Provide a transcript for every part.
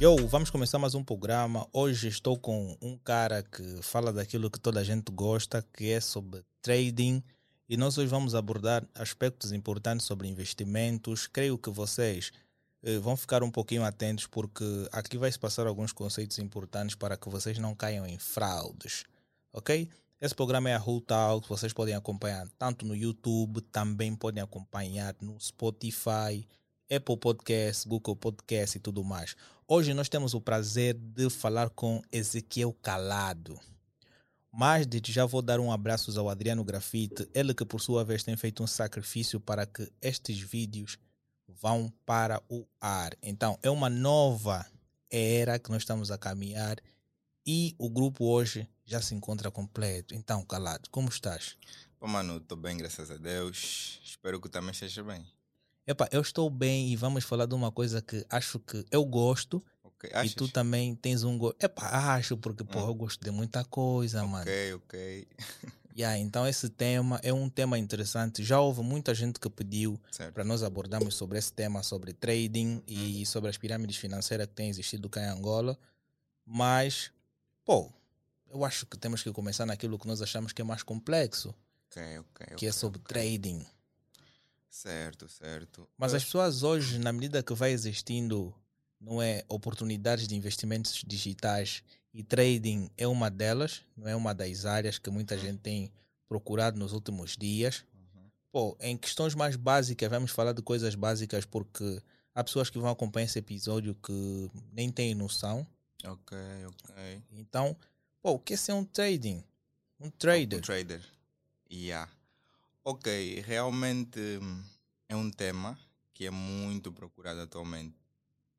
Yo, vamos começar mais um programa. Hoje estou com um cara que fala daquilo que toda a gente gosta, que é sobre trading. E nós hoje vamos abordar aspectos importantes sobre investimentos. Creio que vocês eh, vão ficar um pouquinho atentos, porque aqui vai se passar alguns conceitos importantes para que vocês não caiam em fraudes. Ok? Esse programa é a Who Talk, vocês podem acompanhar tanto no YouTube, também podem acompanhar no Spotify, Apple Podcast, Google Podcast e tudo mais. Hoje nós temos o prazer de falar com Ezequiel Calado. Mas desde já vou dar um abraço ao Adriano Grafite, ele que por sua vez tem feito um sacrifício para que estes vídeos vão para o ar. Então é uma nova era que nós estamos a caminhar e o grupo hoje já se encontra completo. Então, Calado, como estás? Pô, mano, estou bem, graças a Deus. Espero que também esteja bem. Epa, eu estou bem e vamos falar de uma coisa que acho que eu gosto Ok, e tu também tens um gosto. Epa, acho, porque pô, Hum. eu gosto de muita coisa, mano. Ok, ok. Yeah, então esse tema é um tema interessante. Já houve muita gente que pediu para nós abordarmos sobre esse tema, sobre trading e Uhum. sobre as pirâmides financeiras que têm existido cá em Angola. Mas, pô, eu acho que temos que começar naquilo que nós achamos que é mais complexo, Ok, ok. que é ok, sobre ok. trading. Certo, certo. Mas as pessoas hoje, na medida que vai existindo, não é, oportunidades de investimentos digitais e trading é uma delas, não é uma das áreas que muita gente tem procurado nos últimos dias. Uhum. Pô, em questões mais básicas, vamos falar de coisas básicas porque há pessoas que vão acompanhar esse episódio que nem têm noção. Ok, ok. Então, o que é ser um trading? Um Um trader. trader. Yeah. Ok, realmente hum, é um tema que é muito procurado atualmente.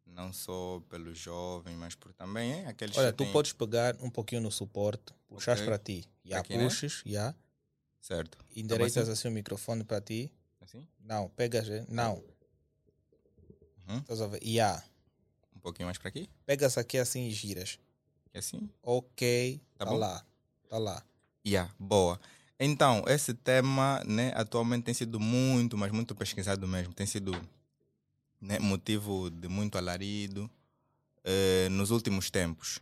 Não só pelos jovens, mas por também é aqueles Olha, tu têm- podes pegar um pouquinho no suporte, puxas Ok. para ti, já Aqui, né? puxas, já, Certo. endireitas assim? assim o microfone para ti. Assim? Não, pegas, eh, não, Uhum. estás a ver? Já. Um pouquinho mais para aqui? Pegas aqui assim e giras. E assim? Ok, Tá tá, bom? lá, tá lá. Yeah, boa. Então, esse tema, né, atualmente tem sido muito, mas muito pesquisado mesmo. Tem sido né, motivo de muito alarido eh, nos últimos tempos.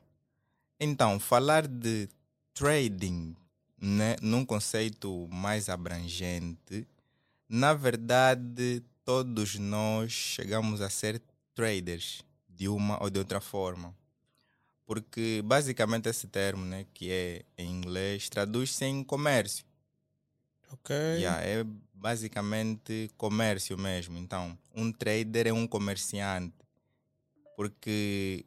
Então, falar de trading, né, num conceito mais abrangente, na verdade, todos nós chegamos a ser traders de uma ou de outra forma. Porque basicamente esse termo, né, que é em inglês, traduz-se em comércio. Ok. Yeah, é basicamente comércio mesmo. Então, um trader é um comerciante. Porque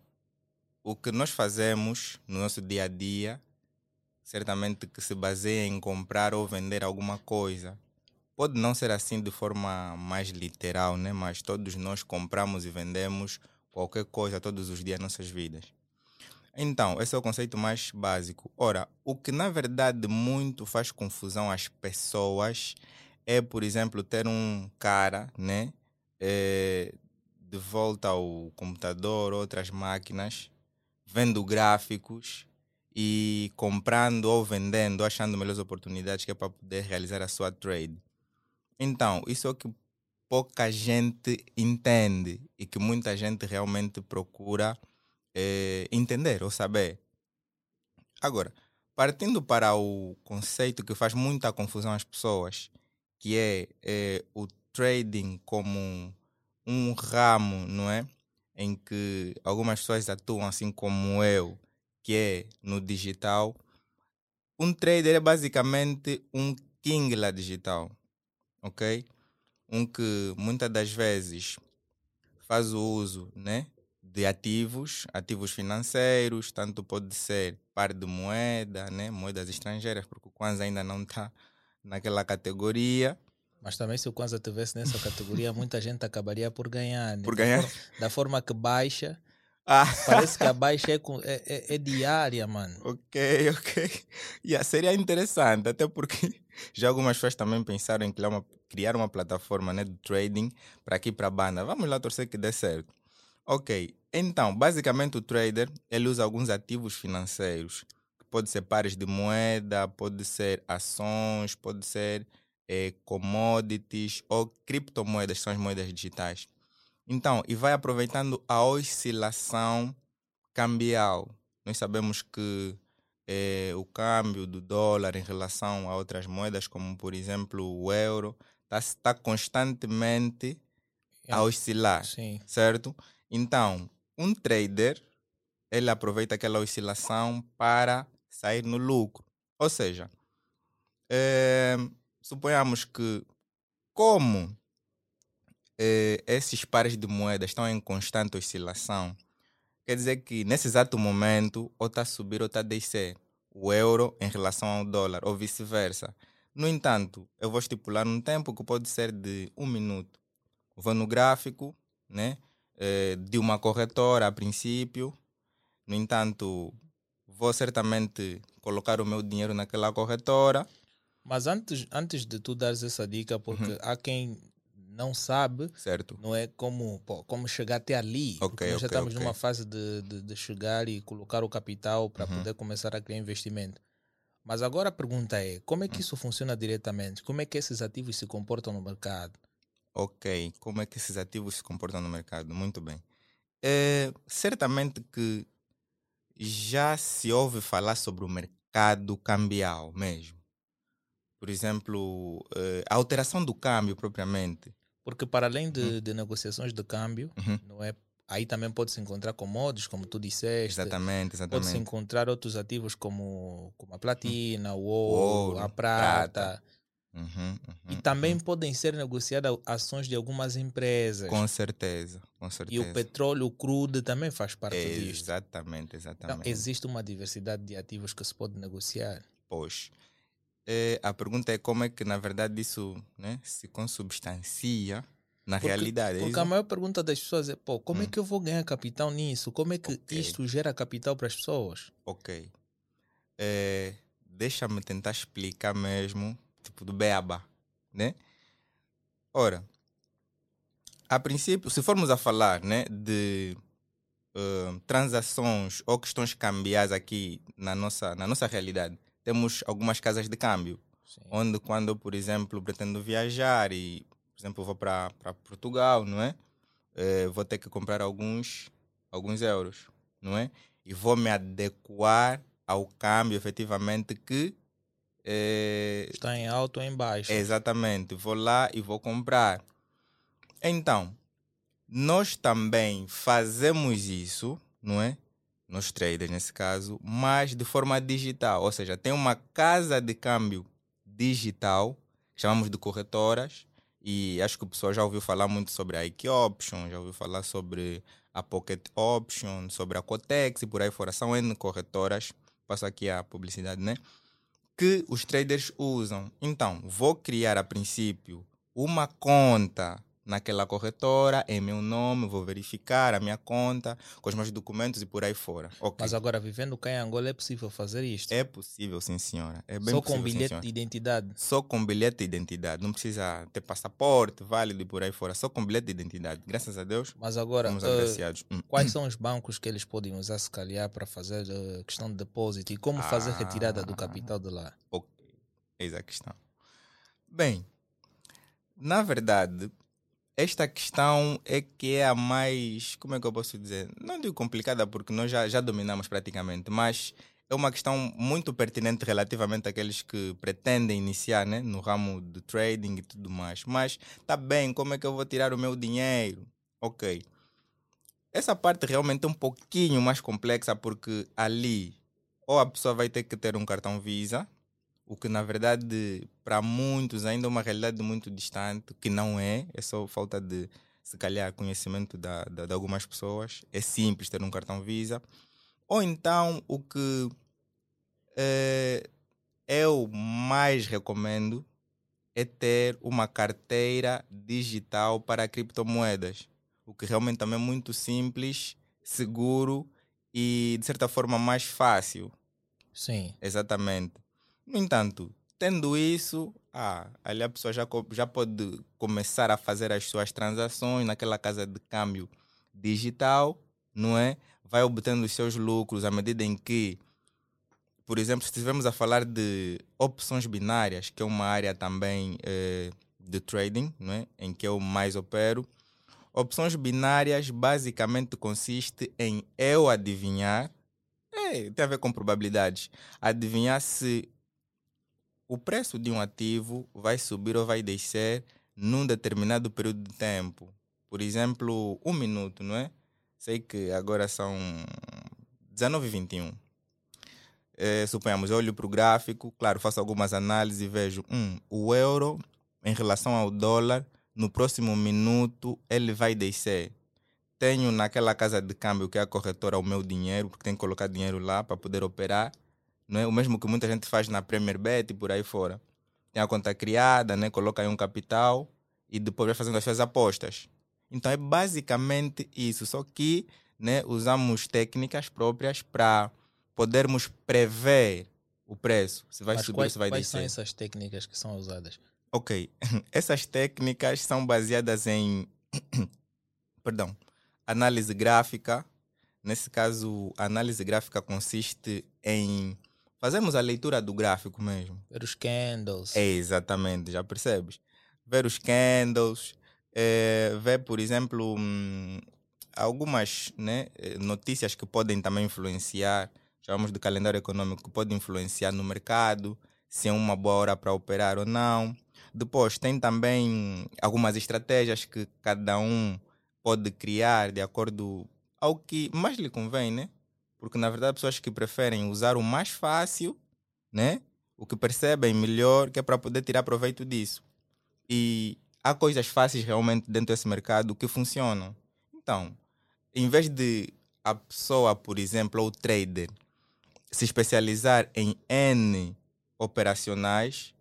o que nós fazemos no nosso dia a dia, certamente que se baseia em comprar ou vender alguma coisa. Pode não ser assim de forma mais literal, né? mas todos nós compramos e vendemos qualquer coisa todos os dias nossas vidas. Então, esse é o conceito mais básico. Ora, o que na verdade muito faz confusão às pessoas é, por exemplo, ter um cara, né, eh, de volta ao computador, outras máquinas, vendo gráficos e comprando ou vendendo, achando melhores oportunidades que é para poder realizar a sua trade. Então, isso é o que pouca gente entende e que muita gente realmente procura eh, entender ou saber. Agora, partindo para o conceito que faz muita confusão às pessoas, que é eh, o trading como um, ramo, não é? Em que algumas pessoas atuam assim como eu, que é no digital. Um trader é basicamente um king lá digital, ok? Um que muitas das vezes faz o uso, né? De ativos, ativos financeiros, tanto pode ser par de moeda, né? moedas estrangeiras, porque o Kwanza ainda não está naquela categoria. Mas também se o Kwanza estivesse nessa categoria, muita gente acabaria por ganhar. né? Por Da ganhar? for- Da forma que baixa, Ah, parece que a baixa é, é, é- é diária, mano. ok, ok. Yeah, seria interessante, até porque já algumas pessoas também pensaram em criar uma, criar uma plataforma né, de trading para aqui para a banda. Vamos lá torcer que dê certo. Ok, então, basicamente o trader ele usa alguns ativos financeiros. Pode ser pares de moeda, pode ser ações, pode ser é, commodities ou criptomoedas, que são as moedas digitais. Então, e vai aproveitando a oscilação cambial. Nós sabemos que é, o câmbio do dólar em relação a outras moedas, como por exemplo o euro, está tá constantemente a oscilar, Sim. certo? Então, um trader, ele aproveita aquela oscilação para sair no lucro. Ou seja, é, suponhamos que como é, esses pares de moedas estão em constante oscilação, quer dizer que nesse exato momento ou está a subir ou está a descer o euro em relação ao dólar ou vice-versa. No entanto, eu vou estipular um tempo que pode ser de um minuto. Vou no gráfico né, é, de uma corretora a princípio. No entanto, vou certamente colocar o meu dinheiro naquela corretora. Mas antes, antes de tu dares essa dica, porque Uhum. há quem não sabe, Certo? não é como, pô, como chegar até ali. Ok, porque nós já ok, estamos ok. numa fase de, de, de chegar e colocar o capital para Uhum. poder começar a criar investimento. Mas agora a pergunta é, como é que isso funciona diretamente? Como é que esses ativos se comportam no mercado? Ok, como é que esses ativos se comportam no mercado? Muito bem. É, certamente que já se ouve falar sobre o mercado cambial mesmo. Por exemplo, eh, a alteração do câmbio propriamente. Porque para além de, de negociações de câmbio, Uhum. não é, aí também pode-se encontrar commodities, como tu disseste. Exatamente, Pode-se exatamente. encontrar outros ativos como, como a platina, o ouro, ouro, a prata. prata. Uhum, E uhum, também uhum. podem ser negociadas ações de algumas empresas. Com certeza, com E certeza. o petróleo crudo também faz parte disto. Exatamente, Então, exatamente. existe uma diversidade de ativos que se pode negociar. Pois. Eh, a pergunta é como é que, na verdade, isso né, se consubstancia na Porque- realidade. é Porque isso? a maior pergunta das pessoas é: pô, como é Hum. que eu vou ganhar capital nisso? Como é que Ok. isto gera capital para as pessoas? Ok. Eh, Deixa-me tentar explicar mesmo, tipo, do beaba, né? Ora, a princípio, se formos a falar né, de eh, transações ou questões cambiais aqui na nossa, na nossa realidade, temos algumas casas de câmbio. Sim. onde quando por exemplo, pretendo viajar e, por exemplo, vou para Portugal, não é? Eh, vou ter que comprar alguns, alguns euros, não é? E vou me adequar ao câmbio efetivamente que eh, Está em alto ou em baixo. Exatamente, vou lá e vou comprar. Então, nós também fazemos isso, não é? Nós traders, nesse caso, mas de forma digital. Ou seja, tem uma casa de câmbio digital, chamamos de corretoras, e acho que o pessoal já ouviu falar muito sobre a Ike Option, já ouviu falar sobre a Pocket Option, sobre a Cotex e por aí fora. São N corretoras, passo aqui a publicidade, né? Que os traders usam. Então, vou criar a princípio uma conta naquela corretora em meu nome, vou verificar a minha conta com os meus documentos e por aí fora. Ok. Mas agora, vivendo cá em Angola, é possível fazer isto. É possível, sim, senhora. É bem Só possível, com sim, bilhete senhora. de identidade. Só com bilhete de identidade. Não precisa ter passaporte válido e por aí fora. Só com bilhete de identidade. Graças a Deus, Mas agora, eh, agraciados. Hum. quais são os bancos que eles podem usar, se calhar, para fazer eh, questão de depósito e como fazer retirada do Ah. capital de lá? Ok, eis a questão. Bem, na verdade, esta questão é que é a mais, como é que eu posso dizer? Não digo complicada porque nós já, já dominamos praticamente, mas é uma questão muito pertinente relativamente àqueles que pretendem iniciar né, no ramo do trading e tudo mais. Mas tá bem, como é que eu vou tirar o meu dinheiro? Ok. Essa parte realmente é um pouquinho mais complexa porque ali ou a pessoa vai ter que ter um cartão Visa, o que na verdade para muitos ainda é uma realidade muito distante, que não é, é só falta de se calhar conhecimento da, da- de algumas pessoas. É simples ter um cartão Visa. Ou então o que eh, eu mais recomendo é ter uma carteira digital para criptomoedas, o que realmente também é muito simples, seguro e de certa forma mais fácil. Sim. Exatamente. No entanto, tendo isso, ah, ali a pessoa já, já pode começar a fazer as suas transações naquela casa de câmbio digital, não é? Vai obtendo os seus lucros à medida em que por exemplo, se estivermos a falar de opções binárias, que é uma área também eh, de trading, não é? em que eu mais opero, opções binárias basicamente consiste em eu adivinhar, é, tem a ver com probabilidades, adivinhar se o preço de um ativo vai subir ou vai descer num determinado período de tempo. Por exemplo, um minuto, não é? Sei que agora são 19 e 21. É, suponhamos, olho para o gráfico, claro, faço algumas análises e vejo, hum, o euro em relação ao dólar, no próximo minuto ele vai descer. Tenho naquela casa de câmbio que é a corretora o meu dinheiro, porque tenho que colocar dinheiro lá para poder operar não é? O mesmo que muita gente faz na Premier Bet e por aí fora. Tem a conta criada, né? Coloca aí um capital e depois vai fazendo as suas apostas. Então é basicamente isso, só que né, usamos técnicas próprias para podermos prever o preço, se vai Mas subir quais, se vai quais descer. são essas técnicas que são usadas? Ok, essas técnicas são baseadas em, perdão, análise gráfica. Nesse caso, a análise gráfica consiste em fazermos a leitura do gráfico mesmo. Ver os candles. É, exatamente, já percebes? Ver os candles, é, ver, por exemplo, hum, algumas né, eh, notícias que podem também influenciar, chamamos de calendário econômico, que pode influenciar no mercado, se é uma boa hora para operar ou não. Depois, tem também algumas estratégias que cada um pode criar de acordo ao que mais lhe convém, né? Porque, na verdade, pessoas que preferem usar o mais fácil, né? O que percebem melhor, que é para poder tirar proveito disso. E há coisas fáceis realmente dentro desse mercado que funcionam. Então, em vez de a pessoa, por exemplo, ou o trader, se especializar em N operacionais,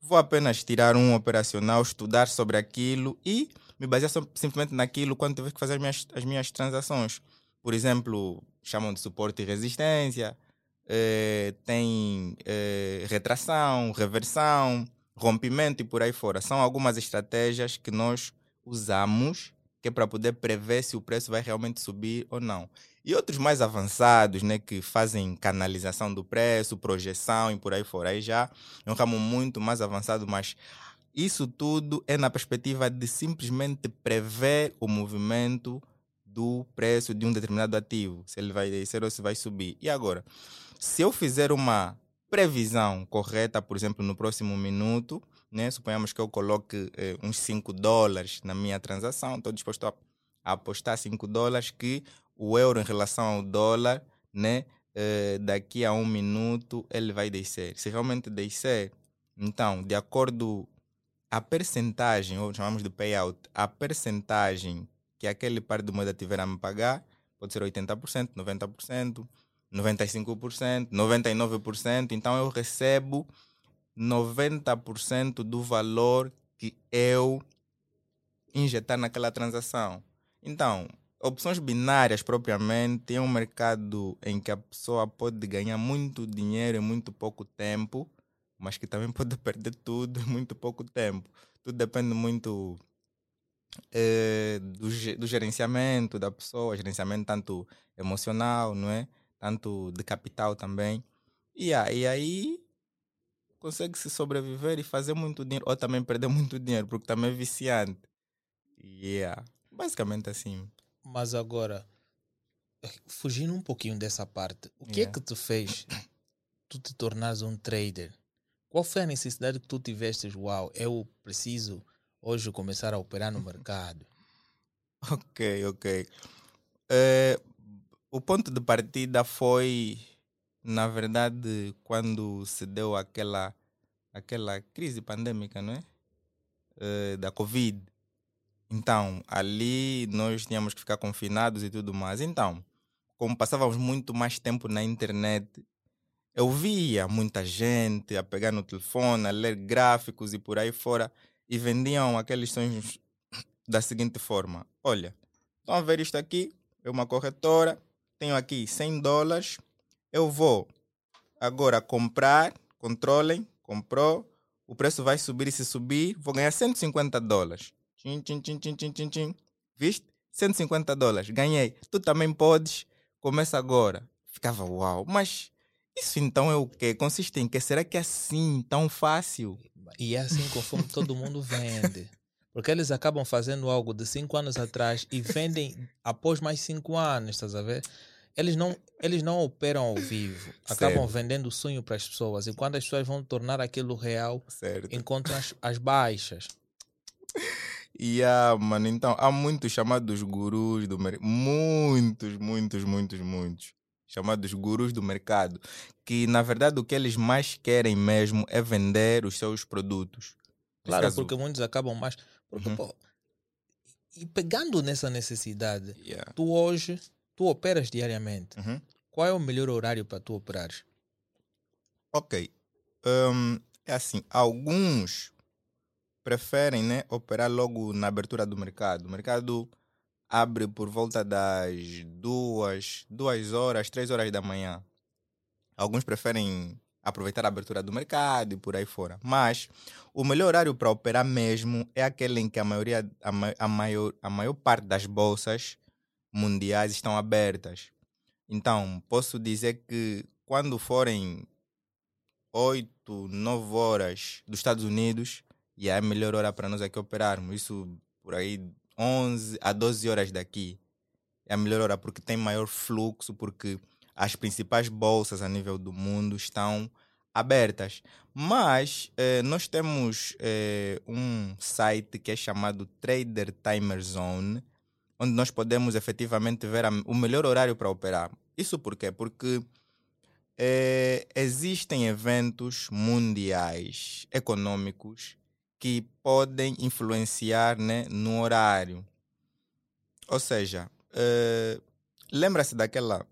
vou apenas tirar um operacional, estudar sobre aquilo e me basear simplesmente naquilo quando tiver que fazer as minhas, as minhas transações. Por exemplo, chamam de suporte e resistência, eh, tem eh, retração, reversão, rompimento e por aí fora. São algumas estratégias que nós usamos que é para poder prever se o preço vai realmente subir ou não. E outros mais avançados, né, que fazem canalização do preço, projeção e por aí fora. Aí já é um ramo muito mais avançado, mas isso tudo é na perspectiva de simplesmente prever o movimento do preço de um determinado ativo, se ele vai descer ou se vai subir. E agora, se eu fizer uma previsão correta, por exemplo, no próximo minuto, né? suponhamos que eu coloque eh, uns 5 dólares na minha transação, estou disposto a, a apostar 5 dólares que o euro em relação ao dólar, né? Eh, daqui a um minuto ele vai descer. Se realmente descer, então, de acordo a percentagem, ou chamamos de payout, a percentagem que aquele par de moeda tiver a me pagar, pode ser 80%, 90%, 95%, 99%, então eu recebo 90% do valor que eu injetar naquela transação. Então, opções binárias propriamente é um mercado em que a pessoa pode ganhar muito dinheiro em muito pouco tempo, mas que também pode perder tudo em muito pouco tempo. Tudo depende muito eh, do, do gerenciamento da pessoa, gerenciamento tanto emocional, não é? Tanto de capital também. E, aí consegue se sobreviver e fazer muito dinheiro, ou também perder muito dinheiro, porque também é viciante. Yeah. Basicamente assim. Mas agora, fugindo um pouquinho dessa parte, o que Yeah. é que te fez tu te tornares um trader? Qual foi a necessidade que tu tiveste? Uau, eu preciso hoje começar a operar no mercado. Ok, ok. Eh, o ponto de partida foi, na verdade, quando se deu aquela, aquela crise pandêmica, não é? Eh, da Covid. Então, ali nós tínhamos que ficar confinados e tudo mais. Então, como passávamos muito mais tempo na internet, eu via muita gente a pegar no telefone, a ler gráficos e por aí fora, e vendiam aqueles sonhos da seguinte forma: olha, estão a ver isto aqui? É uma corretora, tenho aqui 100 dólares, eu vou agora comprar, controlem, comprou, o preço vai subir e se subir, vou ganhar 150 dólares. Tchim, tchim, tchim, tchim, tchim, tchim, tchim. Viste? 150 dólares, ganhei. Tu também podes, começa agora. Ficava uau, mas Isso então é o quê? Consiste em que? Será que é assim tão fácil? E é assim conforme todo mundo vende. Porque eles acabam fazendo algo de cinco anos atrás e vendem após mais cinco anos, estás a ver? Eles não, eles não operam ao vivo, acabam Certo. vendendo o sonho para as pessoas. E quando as pessoas vão tornar aquilo real, Certo. encontram as, as baixas. E ah, mano, então há muitos chamados gurus do mercado. Muitos, muitos, muitos, muitos. Chamados gurus do mercado. Que na verdade o que eles mais querem mesmo é vender os seus produtos. Claro, caso, porque muitos acabam mais. Porque, Uhum. pô, e pegando nessa necessidade, yeah. tu hoje, tu operas diariamente. Uhum. Qual é o melhor horário para tu operares? Ok. Hum, é assim, alguns preferem né, operar logo na abertura do mercado. O mercado abre por volta das duas, duas horas, três horas da manhã. Alguns preferem aproveitar a abertura do mercado e por aí fora. Mas o melhor horário para operar mesmo é aquele em que a maioria, a, a maior, a maior parte das bolsas mundiais estão abertas. Então, posso dizer que quando forem 8, 9 horas dos Estados Unidos, e é a melhor hora para nós aqui operarmos. Isso por aí 11 a 12 horas daqui. É a melhor hora porque tem maior fluxo, porque as principais bolsas a nível do mundo estão abertas. Mas eh, nós temos eh, um site que é chamado Trader Timer Zone, onde nós podemos efetivamente ver a- o melhor horário para operar. Isso por quê? Porque eh, existem eventos mundiais econômicos que podem influenciar né, no horário. Ou seja, eh, lembra-se daquela,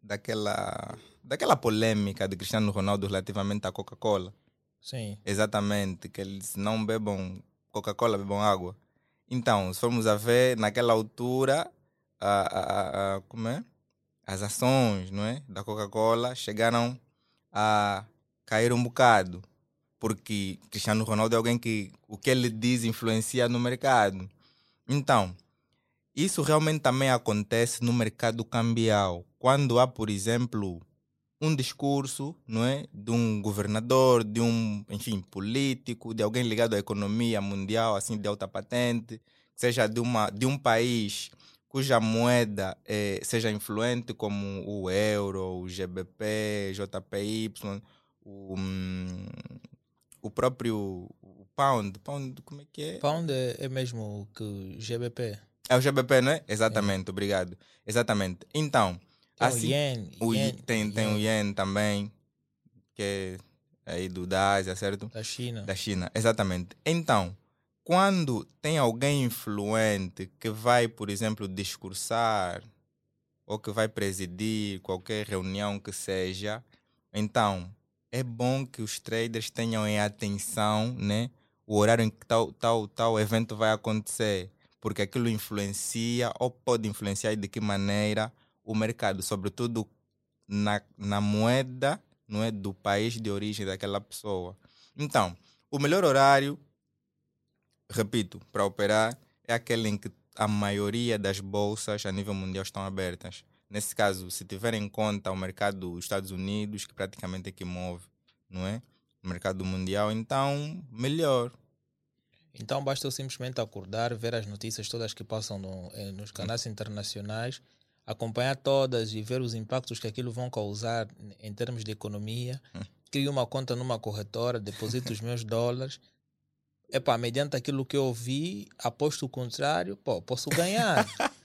daquela, daquela polêmica de Cristiano Ronaldo relativamente à Coca-Cola? Sim. Exatamente, que eles não bebam Coca-Cola, bebam água. Então, se formos a ver, naquela altura, a, a- a- a- como é? as ações não é? da Coca-Cola chegaram a cair um bocado. Porque Cristiano Ronaldo é alguém que o que ele diz influencia no mercado. Então, isso realmente também acontece no mercado cambial. Quando há, por exemplo, um discurso, não é, de um governador, de um, enfim, político, de alguém ligado à economia mundial, assim, de alta patente, seja de uma de um país cuja moeda eh, seja influente como o euro, o GBP, JPY, o, hum, o próprio o pound, pound, como é que é? Pound é, é mesmo que o GBP. É o GBP, não é? Exatamente, obrigado. Exatamente. Então, Tem assim, o Yen. o yen, tem, tem o Yen também, que é aí do da Ásia, certo? da China. Da China, exatamente. Então, quando tem alguém influente que vai, por exemplo, discursar ou que vai presidir qualquer reunião que seja, então é bom que os traders tenham em atenção né, o horário em que tal, tal, tal evento vai acontecer, porque aquilo influencia ou pode influenciar de que maneira o mercado, sobretudo na, na moeda não é, do país de origem daquela pessoa. Então, o melhor horário, repito, para operar é aquele em que a maioria das bolsas a nível mundial estão abertas. Nesse caso, se tiver em conta o mercado dos Estados Unidos, que praticamente é que move, não é? O mercado mundial, então, melhor. Então basta eu simplesmente acordar, ver as notícias todas que passam no- eh, nos canais internacionais, acompanhar todas e ver os impactos que aquilo vão causar em termos de economia. Crio uma conta numa corretora, deposito os meus dólares. Epá, mediante aquilo que eu vi, aposto o contrário, pô, posso ganhar.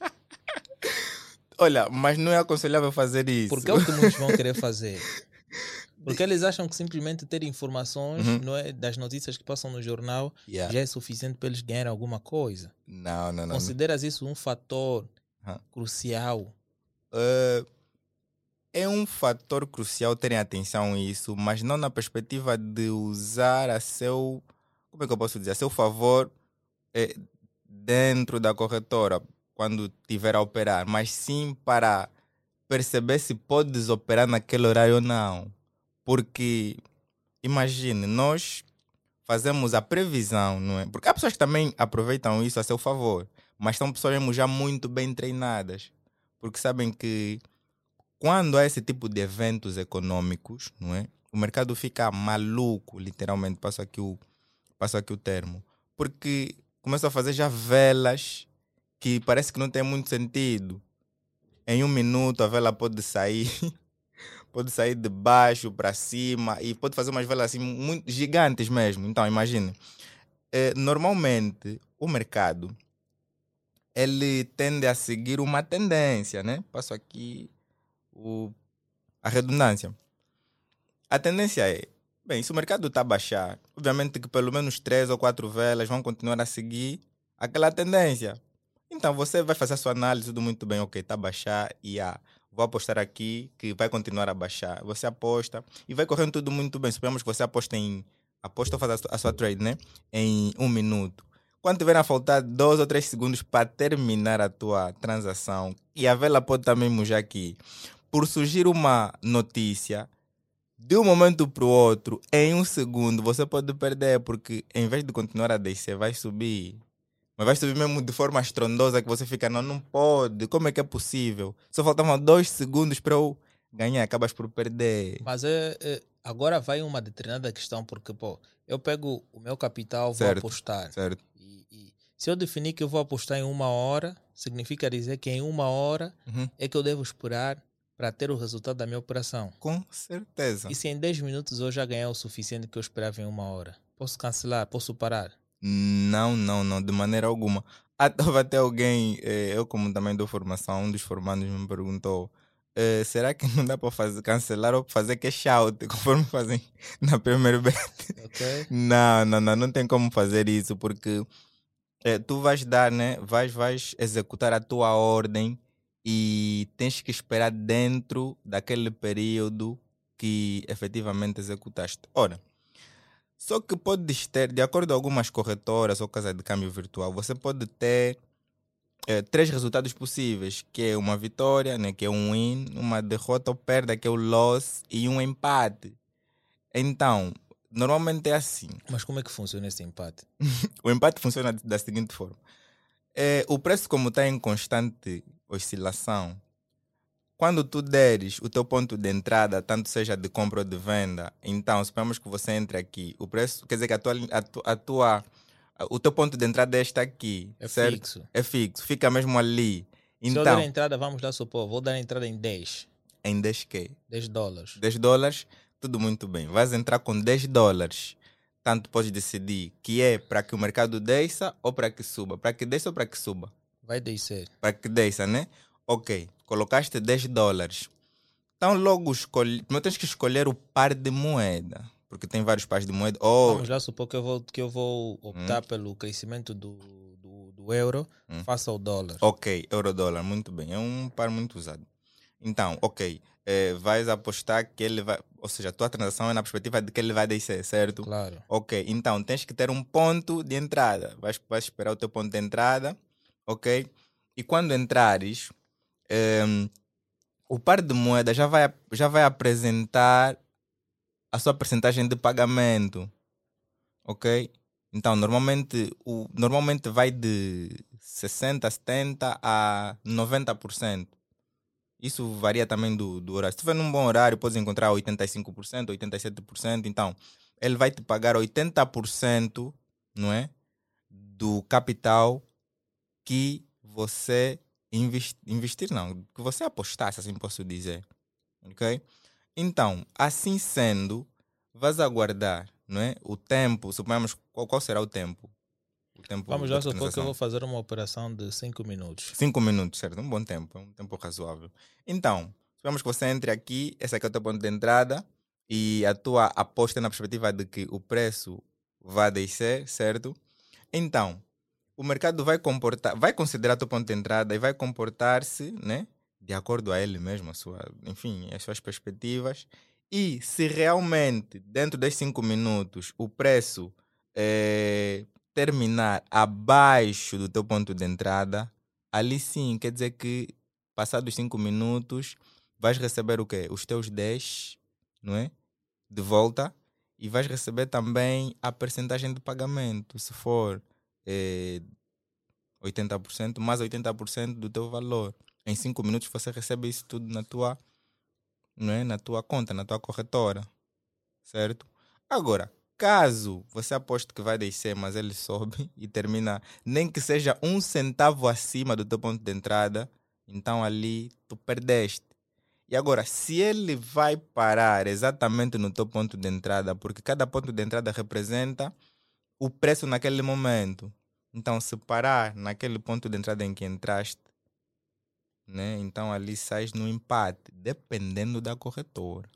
Olha, mas não é aconselhável fazer isso. Porque é o que muitos vão querer fazer. Porque eles acham que simplesmente ter informações Uhum. não é, das notícias que passam no jornal Yeah. já é suficiente para eles ganharem alguma coisa. Não, não, não. não. Consideras isso um fator Aham. crucial? Eh, é um fator crucial terem atenção a isso, mas não na perspectiva de usar a seu, como é que eu posso dizer, a seu favor eh, dentro da corretora, quando tiver a operar, mas sim para perceber se podes operar naquele horário ou não. Porque, imagine, nós fazemos a previsão, não é? Porque há pessoas que também aproveitam isso a seu favor, mas são pessoas mesmo já muito bem treinadas porque sabem que quando há esse tipo de eventos econômicos, não é? O mercado fica maluco, literalmente, passo aqui o, passo aqui o termo. Porque começam a fazer já velas que parece que não tem muito sentido. Em um minuto a vela pode sair, pode sair de baixo para cima e pode fazer umas velas assim muito gigantes mesmo. Então, imagine. Eh, normalmente, o mercado ele tende a seguir uma tendência, né? Passo aqui o, a redundância. A tendência é, bem, se o mercado está a baixar, obviamente que pelo menos três ou quatro velas vão continuar a seguir aquela tendência. Então você vai fazer a sua análise, tudo muito bem, ok, está a baixar e ah, vou apostar aqui que vai continuar a baixar. Você aposta e vai correndo tudo muito bem. Suponhamos que você aposta em aposta ou faz a sua, a trade, né? Em um minuto. Quando tiver a faltar dois ou três segundos para terminar a tua transação, e a vela pode também mujar aqui, por surgir uma notícia, de um momento para o outro, em um segundo, você pode perder, porque em vez de continuar a descer, vai subir. Mas vai subir mesmo de forma estrondosa que você fica, não, não pode, como é que é possível? Só faltavam dois segundos para eu ganhar, acabas por perder. Mas é, é, agora vai uma determinada questão, porque, pô, eu pego o meu capital, vou Certo, apostar. Certo? E, e se eu definir que eu vou apostar em uma hora, significa dizer que em uma hora Uhum. é que eu devo esperar para ter o resultado da minha operação. Com certeza. E se em 10 minutos eu já ganhar o suficiente que eu esperava em uma hora? Posso cancelar? Posso parar? Não, não, não, de maneira alguma. Ah, Tava até alguém, eh, eu como também dou formação, um dos formandos me perguntou eh, será que não dá para fazer, cancelar ou fazer cash out, conforme fazem na primeira bet? Ok? Não, não, não, não tem como fazer isso, porque eh, tu vais dar, né? Vais, vais executar a tua ordem e tens que esperar dentro daquele período que efetivamente executaste. Ora, só que podes ter, de acordo com algumas corretoras ou casa de câmbio virtual, você pode ter eh, três resultados possíveis, que é uma vitória, né, que é um win, uma derrota ou perda, que é o loss, e um empate. Então, normalmente é assim. Mas como é que funciona esse empate? O empate funciona da seguinte forma: É, o preço, como está em constante oscilação, quando tu deres o teu ponto de entrada, tanto seja de compra ou de venda, então suponhamos que você entre aqui, o preço, quer dizer que a tua, a tu- a tua, o teu ponto de entrada é este aqui, É certo? fixo. É fixo, fica mesmo ali. Se eu der Então, a entrada, vamos dar supor, vou dar a entrada em 10, em 10k, 10 dólares. 10 dólares, tudo muito bem. Vais entrar com 10 dólares. Tanto podes decidir que é para que o mercado desça ou para que suba. Para que desça ou para que suba. Vai descer. para que desça, né? Ok, colocaste 10 dólares. Então logo escolhe. Primeiro tens que escolher o par de moeda. Porque tem vários pares de moeda. Ou Vamos lá supor que eu vou, que eu vou optar pelo crescimento do, do, do euro Hum. face ao dólar. Ok, euro-dólar, muito bem. É um par muito usado. Então, ok. eh, vais apostar que ele vai. Ou seja, a tua transação é na perspectiva de que ele vai descer, certo? Claro. Ok, então tens que ter um ponto de entrada. Vais, vais esperar o teu ponto de entrada, ok? E quando entrares, em, o par de moeda já vai, já vai apresentar a sua percentagem de pagamento, ok? Então, normalmente, o, normalmente vai de 60%, 70% a 90%. Isso varia também do, do horário. Se estiver num bom horário, podes encontrar 85%, 87%. Então, ele vai te pagar 80%, não é? Do capital que você invest, investir, não, que você apostasse, assim posso dizer. Ok? Então, assim sendo, vais aguardar, não é? O tempo, suponhamos, qual, qual será o tempo? O tempo Vamos lá supor que eu vou fazer uma operação de 5 minutos. Cinco minutos, certo? Um bom tempo, é um tempo razoável. Então, suponhamos que você entre aqui, esse aqui é o teu ponto de entrada, e a tua aposta é na perspectiva de que o preço vai descer, certo? Então, o mercado vai comportar, vai considerar teu ponto de entrada e vai comportar-se, né? De acordo a ele mesmo, a sua, enfim, as suas perspectivas. E se realmente, dentro desses cinco minutos, o preço eh, terminar abaixo do teu ponto de entrada, ali sim, quer dizer que passados cinco minutos, vais receber o quê? Os teus 10, não é? De volta. E vais receber também a percentagem de pagamento, se for eh, 80%, mais 80% do teu valor. Em 5 minutos você recebe isso tudo na tua não é? na tua conta, na tua corretora. Certo? Agora, caso você aposte que vai descer, mas ele sobe e termina, nem que seja um centavo acima do teu ponto de entrada, então ali tu perdeste. E agora, se ele vai parar exatamente no teu ponto de entrada, porque cada ponto de entrada representa o preço naquele momento. Então, se parar naquele ponto de entrada em que entraste, né? Então ali sais no empate, dependendo da corretora.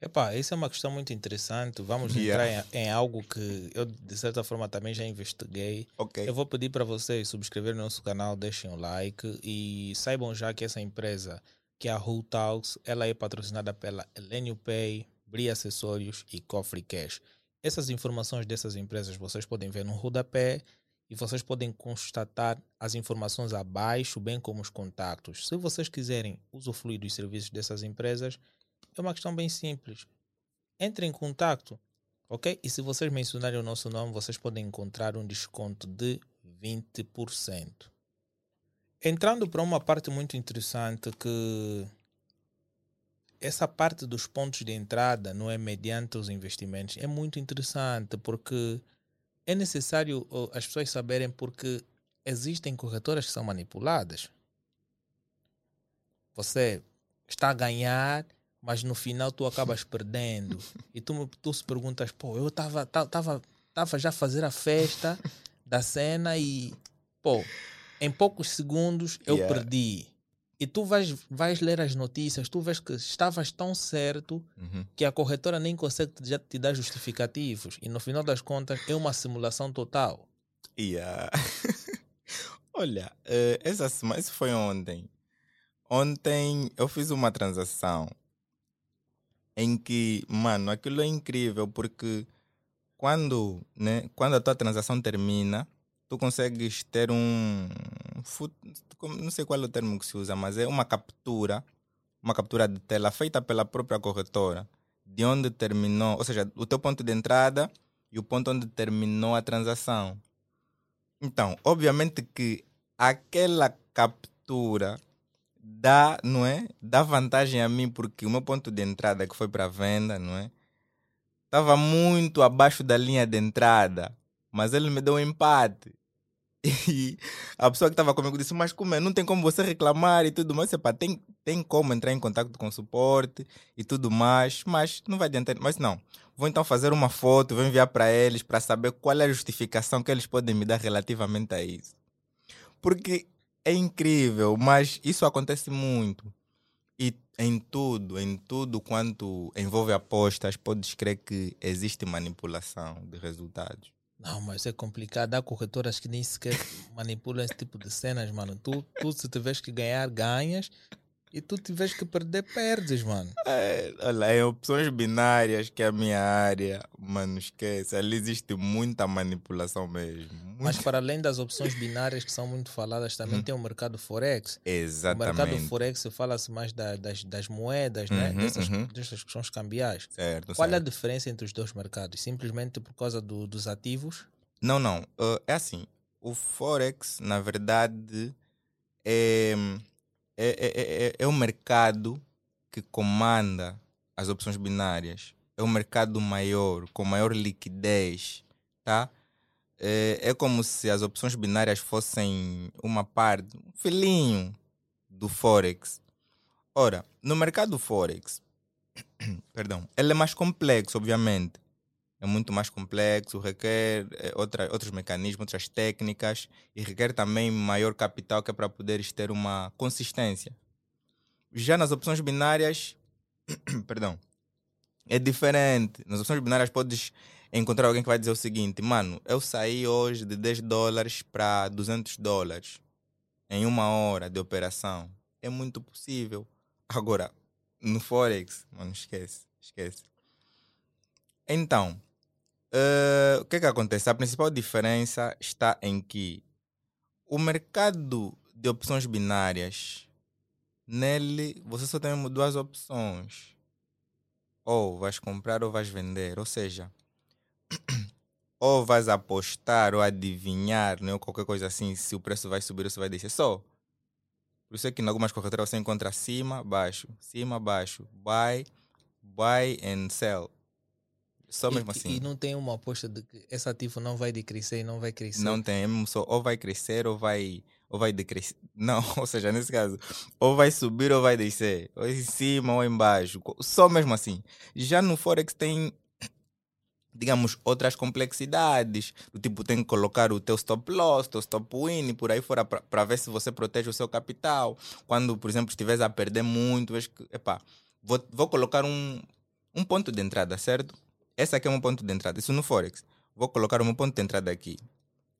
Epá, essa é uma questão muito interessante. Vamos yeah. entrar em, em, algo que eu, de certa forma, também já investiguei. Okay. Eu vou pedir para vocês subscreverem no nosso canal, deixem o like e saibam já que essa empresa, que é a Who Talks, ela é patrocinada pela Elenio Pay, Bri Acessórios e Cofre Cash. Essas informações dessas empresas vocês podem ver no rodapé e vocês podem constatar as informações abaixo, bem como os contatos. Se vocês quiserem usufruir dos serviços dessas empresas, é uma questão bem simples. Entre em contato, ok? E se vocês mencionarem o nosso nome, vocês podem encontrar um desconto de 20%. Entrando para uma parte muito interessante que essa parte dos pontos de entrada não é mediante os investimentos é muito interessante porque é necessário as pessoas saberem porque existem corretoras que são manipuladas. Você está a ganhar mas no final tu acabas perdendo. E tu, tu se perguntas, pô, eu estava tava, tava já a fazer a festa da cena e, pô, em poucos segundos eu yeah. perdi. E tu vais, vais ler as notícias, tu vês que estavas tão certo uhum. que a corretora nem consegue já te dar justificativos. E no final das contas é uma simulação total. Yeah. Olha, uh, essa semana, isso foi ontem. Ontem eu fiz uma transação em que, mano, aquilo é incrível porque quando, né, quando a tua transação termina, tu consegues ter um. Não sei qual é o termo que se usa, mas é uma captura, uma captura de tela feita pela própria corretora, de onde terminou, ou seja, o teu ponto de entrada e o ponto onde terminou a transação. Então, obviamente que aquela captura dá, não é? Dá vantagem a mim porque o meu ponto de entrada que foi para venda, não é? Estava muito abaixo da linha de entrada, mas ele me deu um empate. E a pessoa que estava comigo disse: Mas como é? Não tem como você reclamar e tudo mais. Epa, tem, tem como entrar em contato com o suporte e tudo mais, mas não vai adiantar. Mas não, vou então fazer uma foto, vou enviar para eles para saber qual é a justificação que eles podem me dar relativamente a isso. Porque é incrível, mas isso acontece muito. E em tudo, em tudo quanto envolve apostas, podes crer que existe manipulação de resultados. Não, mas é complicado. Há corretoras que nem sequer manipulam esse tipo de cenas, mano. Tu, tu se tiveres que ganhar, ganhas e tu tiveres que perder, perdes, mano. É, olha, em opções binárias, que é a minha área, mano, esquece. Ali existe muita manipulação mesmo. Muita. Mas para além das opções binárias que são muito faladas, também hum. tem o mercado Forex. Exatamente. O mercado Forex fala-se mais da, das, das moedas, né? uhum, né? Dessas, uhum. dessas questões cambiais. Certo, Qual certo. é a diferença entre os dois mercados? Simplesmente por causa do, dos ativos? Não, não. Uh, é assim. O Forex, na verdade, é é, é, é, é o mercado que comanda as opções binárias. É o mercado maior, com maior liquidez, tá? É, é como se as opções binárias fossem uma parte, um filhinho do Forex. Ora, no mercado Forex, perdão, ele é mais complexo, obviamente é muito mais complexo, requer eh, outra, outros mecanismos, outras técnicas e requer também maior capital que é para poderes ter uma consistência. Já nas opções binárias, perdão, é diferente. Nas opções binárias podes encontrar alguém que vai dizer o seguinte, mano, eu saí hoje de 10 dólares para 200 dólares em uma hora de operação. É muito possível. Agora, no Forex, mano, esquece, esquece. Então, Uh, o que é que acontece? A principal diferença está em que o mercado de opções binárias, nele você só tem duas opções. Ou vais comprar ou vais vender. Ou seja, ou vais apostar ou adivinhar, né, ou qualquer coisa assim, se o preço vai subir ou se vai descer. Só. Por isso é que em algumas corretoras você encontra cima, baixo, cima, baixo, buy, buy and sell. Só mesmo e, assim. E não tem uma aposta de que esse ativo não vai decrescer e não vai crescer. Não tem, é só ou vai crescer ou vai ou vai decrescer. Não, ou seja, nesse caso, ou vai subir ou vai descer, ou em cima ou embaixo, só mesmo assim. Já no Forex tem digamos, outras complexidades, do tipo tem que colocar o teu stop loss, teu stop win, por aí fora, para ver se você protege o seu capital. Quando, por exemplo, estiveres a perder muito, vês que, epá, vou, vou colocar um, um ponto de entrada, certo? Esse aqui é um ponto de entrada, isso no Forex. Vou colocar um ponto de entrada aqui,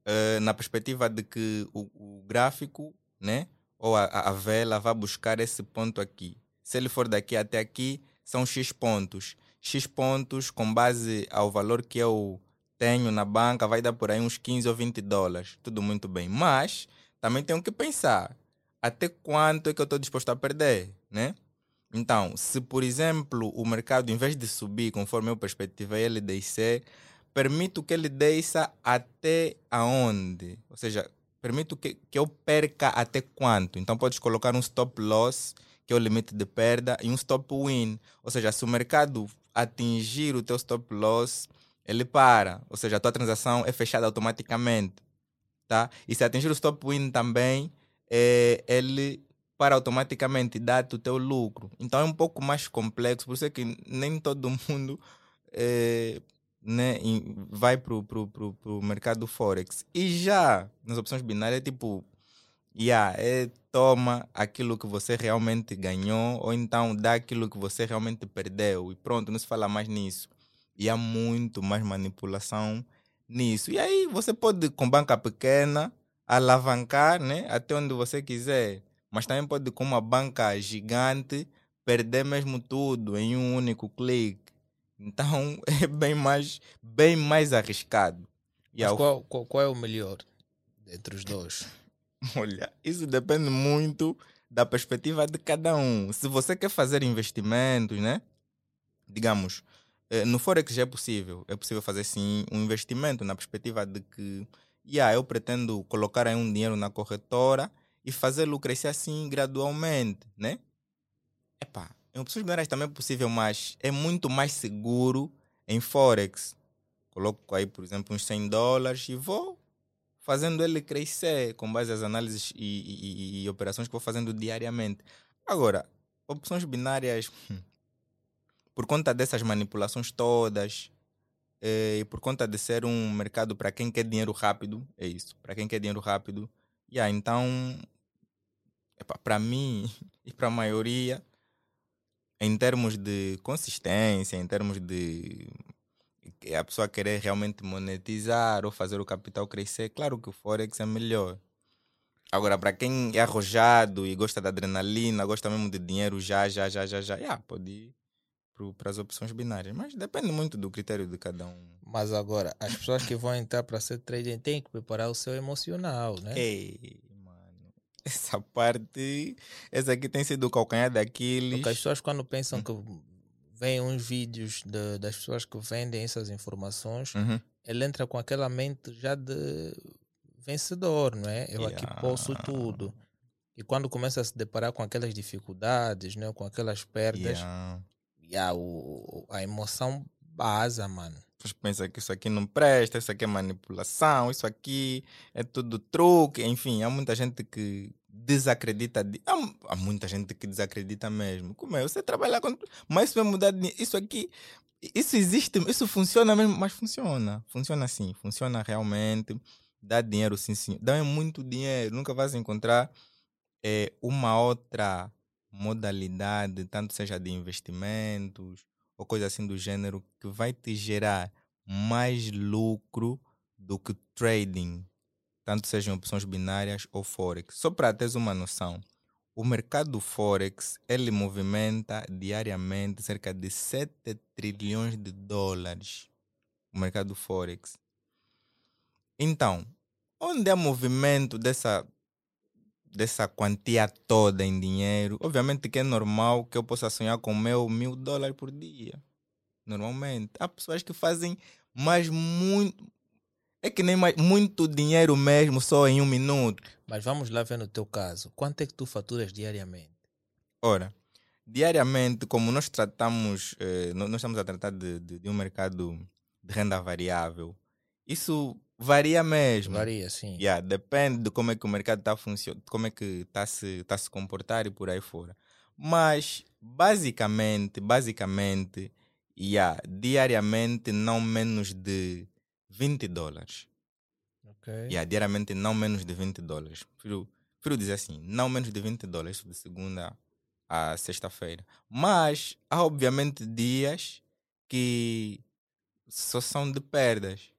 uh, na perspectiva de que o, o gráfico, né, ou a, a vela vai buscar esse ponto aqui. Se ele for daqui até aqui, são X pontos X pontos com base ao valor que eu tenho na banca, vai dar por aí uns 15 ou 20 dólares. Tudo muito bem. Mas também tenho que pensar até quanto é que eu estou disposto a perder, né? Então, se por exemplo o mercado, em vez de subir conforme eu perspectivei ele descer, permito que ele desça até aonde? Ou seja, permito que, que eu perca até quanto? Então, podes colocar um stop loss, que é o limite de perda, e um stop win. Ou seja, se o mercado atingir o teu stop loss, ele para. Ou seja, a tua transação é fechada automaticamente. Tá? E se atingir o stop win também, é, ele para automaticamente dar-te o teu lucro. Então é um pouco mais complexo, por isso é que nem todo mundo é, né, vai para o mercado Forex. E já nas opções binárias, é tipo, yeah, é, toma aquilo que você realmente ganhou ou então dá aquilo que você realmente perdeu e pronto, não se fala mais nisso. E há muito mais manipulação nisso. E aí você pode, com banca pequena, alavancar né, até onde você quiser, mas também pode, com uma banca gigante, perder mesmo tudo em um único clique. Então é bem mais, bem mais arriscado. Mas qual, qual, qual é o melhor entre os dois? Olha, isso depende muito da perspectiva de cada um. Se você quer fazer investimentos, né? Digamos, eh, no Forex já é possível. É possível fazer sim um investimento na perspectiva de que, yeah, eu pretendo colocar aí um dinheiro na corretora e fazê-lo crescer assim gradualmente, né? Epá, em opções binárias também é possível, mas é muito mais seguro em Forex. Coloco aí, por exemplo, uns 100 dólares e vou fazendo ele crescer com base nas análises e, e, e, operações que vou fazendo diariamente. Agora, opções binárias, hum, por conta dessas manipulações todas, eh, e por conta de ser um mercado para quem quer dinheiro rápido, é isso, para quem quer dinheiro rápido, yeah, então, para mim e para a maioria, em termos de consistência, em termos de a pessoa querer realmente monetizar ou fazer o capital crescer, claro que o Forex é melhor. Agora, para quem é arrojado e gosta da adrenalina, gosta mesmo de dinheiro já, já, já, já, já, yeah, pode ir para as opções binárias. Mas depende muito do critério de cada um. Mas agora, as pessoas que vão entrar para ser trader têm que preparar o seu emocional, né? Ei. Essa parte, essa aqui tem sido o calcanhar daqueles. Porque as pessoas quando pensam hum. que vem uns vídeos de, das pessoas que vendem essas informações, uhum. ele entra com aquela mente já de vencedor, não é? Eu yeah. aqui posso tudo. E quando começa a se deparar com aquelas dificuldades, né? com aquelas perdas, yeah. Yeah, o, a emoção baza, mano. Você pensa que isso aqui não presta, isso aqui é manipulação, isso aqui é tudo truque, enfim, há muita gente que desacredita. De... Há, há, muita gente que desacredita mesmo. Como é? Você trabalha com. Mas isso vai mudar. Isso aqui. Isso existe, isso funciona mesmo, mas funciona. Funciona assim, funciona realmente. Dá dinheiro, sim, sim. Dá muito dinheiro. Nunca vais encontrar é, uma outra modalidade, tanto seja de investimentos ou coisa assim do gênero, que vai te gerar mais lucro do que trading tanto sejam opções binárias ou Forex. Só para teres uma noção, o mercado Forex ele movimenta diariamente cerca de 7 trilhões de dólares. O mercado Forex. Então, onde há movimento dessa, dessa quantia toda em dinheiro, obviamente que é normal que eu possa sonhar com meu mil dólares por dia. Normalmente. Há pessoas que fazem mais muito, É que nem mais, muito dinheiro mesmo só em um minuto. Mas vamos lá ver no teu caso. Quanto é que tu faturas diariamente? Ora, diariamente, como nós tratamos, eh, nó- nós estamos a tratar de, de, de um mercado de renda variável, isso varia mesmo. Varia, sim. Yeah, depende de como é que o mercado está funcionando, como é que está se, tá se comportar e por aí fora. Mas, basicamente, basicamente, yeah, diariamente não menos de 20 dólares. Ok. Yeah, diariamente não menos de 20 dólares. Prefiro, prefiro dizer assim, não menos de 20 dólares de segunda a sexta-feira. Mas há obviamente dias que só são de perdas.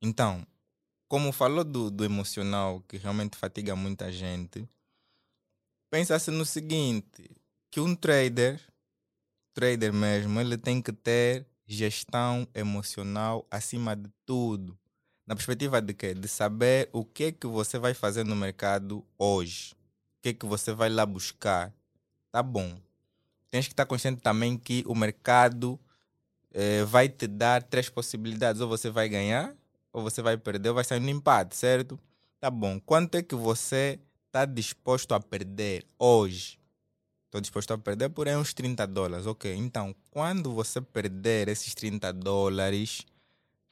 Então, como falou do, do emocional, que realmente fatiga muita gente, pensa-se no seguinte, que um trader, trader mesmo, ele tem que ter gestão emocional acima de tudo. Na perspectiva de quê? De saber o que é que você vai fazer no mercado hoje. O que é que você vai lá buscar. Tá bom. Tens que estar consciente também que o mercado eh, vai te dar três possibilidades. Ou você vai ganhar, ou você vai perder, ou vai sair no empate, certo? Tá bom. Quanto é que você está disposto a perder hoje? Estou disposto a perder por uns 30 dólares. Ok, então, quando você perder esses 30 dólares,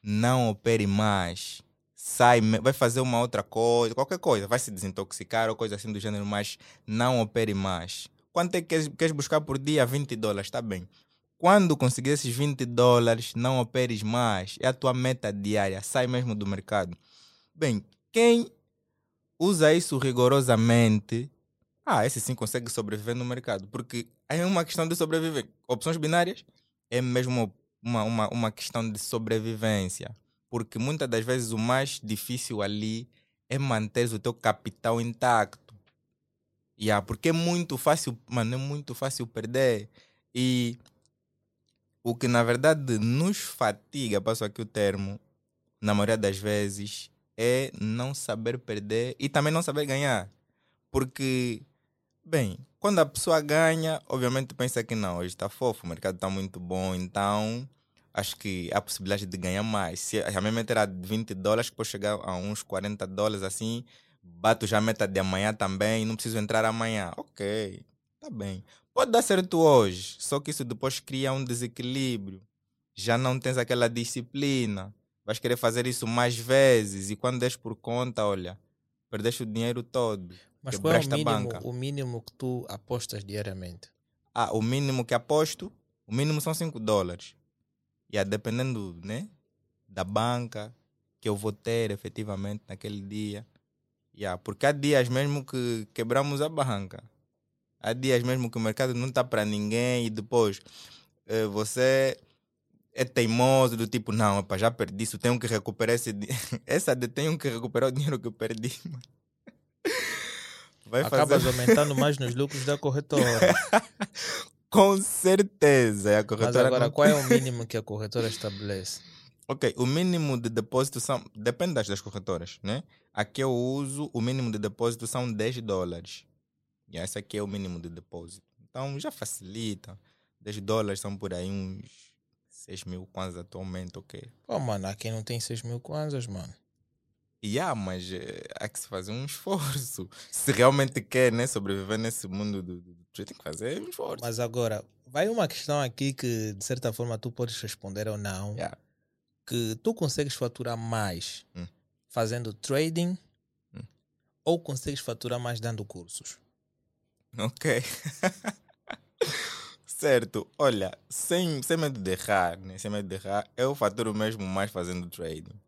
não opere mais. Sai, vai fazer uma outra coisa, qualquer coisa, vai se desintoxicar ou coisa assim do gênero, mas não opere mais. Quanto é que queres buscar por dia? 20 dólares, tá bem. Quando conseguir esses 20 dólares, não operes mais. É a tua meta diária, sai mesmo do mercado. Bem, quem usa isso rigorosamente, ah, esse sim consegue sobreviver no mercado. Porque é uma questão de sobreviver. Opções binárias é mesmo uma, uma, uma questão de sobrevivência. Porque muitas das vezes o mais difícil ali é manter o teu capital intacto. Yeah, porque é muito fácil, mano, é muito fácil perder. E o que na verdade nos fatiga, passo aqui o termo, na maioria das vezes, é não saber perder e também não saber ganhar. Porque, bem, quando a pessoa ganha, obviamente pensa que não, hoje está fofo, o mercado está muito bom, então acho que há possibilidade de ganhar mais. Se a minha meta era de 20 dólares, que chegar a uns 40 dólares assim, bato já a meta de amanhã também, não preciso entrar amanhã. Ok, tá bem. Pode dar certo hoje, só que isso depois cria um desequilíbrio. Já não tens aquela disciplina. Vais querer fazer isso mais vezes e quando des por conta, olha, perdeste o dinheiro todo. Mas qual é o mínimo, banca. o mínimo que tu apostas diariamente? Ah, o mínimo que aposto, o mínimo são 5 dólares. E yeah, dependendo né, da banca que eu vou ter efetivamente naquele dia. Yeah, porque há dias mesmo que quebramos a banca. Há dias mesmo que o mercado não está para ninguém e depois eh, você é teimoso do tipo, não, epa, já perdi isso, tenho que recuperar esse dinheiro. Essa de tenho que recuperar o dinheiro que eu perdi. Vai Acabas fazer... aumentando mais nos lucros da corretora. Com certeza. A Mas corretora agora, não- qual é o mínimo que a corretora estabelece? Ok, o mínimo de depósito são. Depende das, das corretoras, né? Aqui eu uso, o mínimo de depósito são 10 dólares. E esse aqui é o mínimo de depósito. Então já facilita. 10 dólares são por aí uns 6 mil kwanzas atualmente, ok. Pô, mano, há quem não tem 6 mil kwanzas, mano. E há, mas eh, há que se fazer um esforço. Se realmente quer né, sobreviver nesse mundo do, do, do tem que fazer um esforço. Mas agora, vai uma questão aqui que, de certa forma, tu podes responder ou não. Yeah. Que tu consegues faturar mais Hum. fazendo trading Hum. ou consegues faturar mais dando cursos? Ok. certo. Olha, sem, sem medo de errar, né? Sem medo de errar, eu faturo mesmo mais fazendo trading.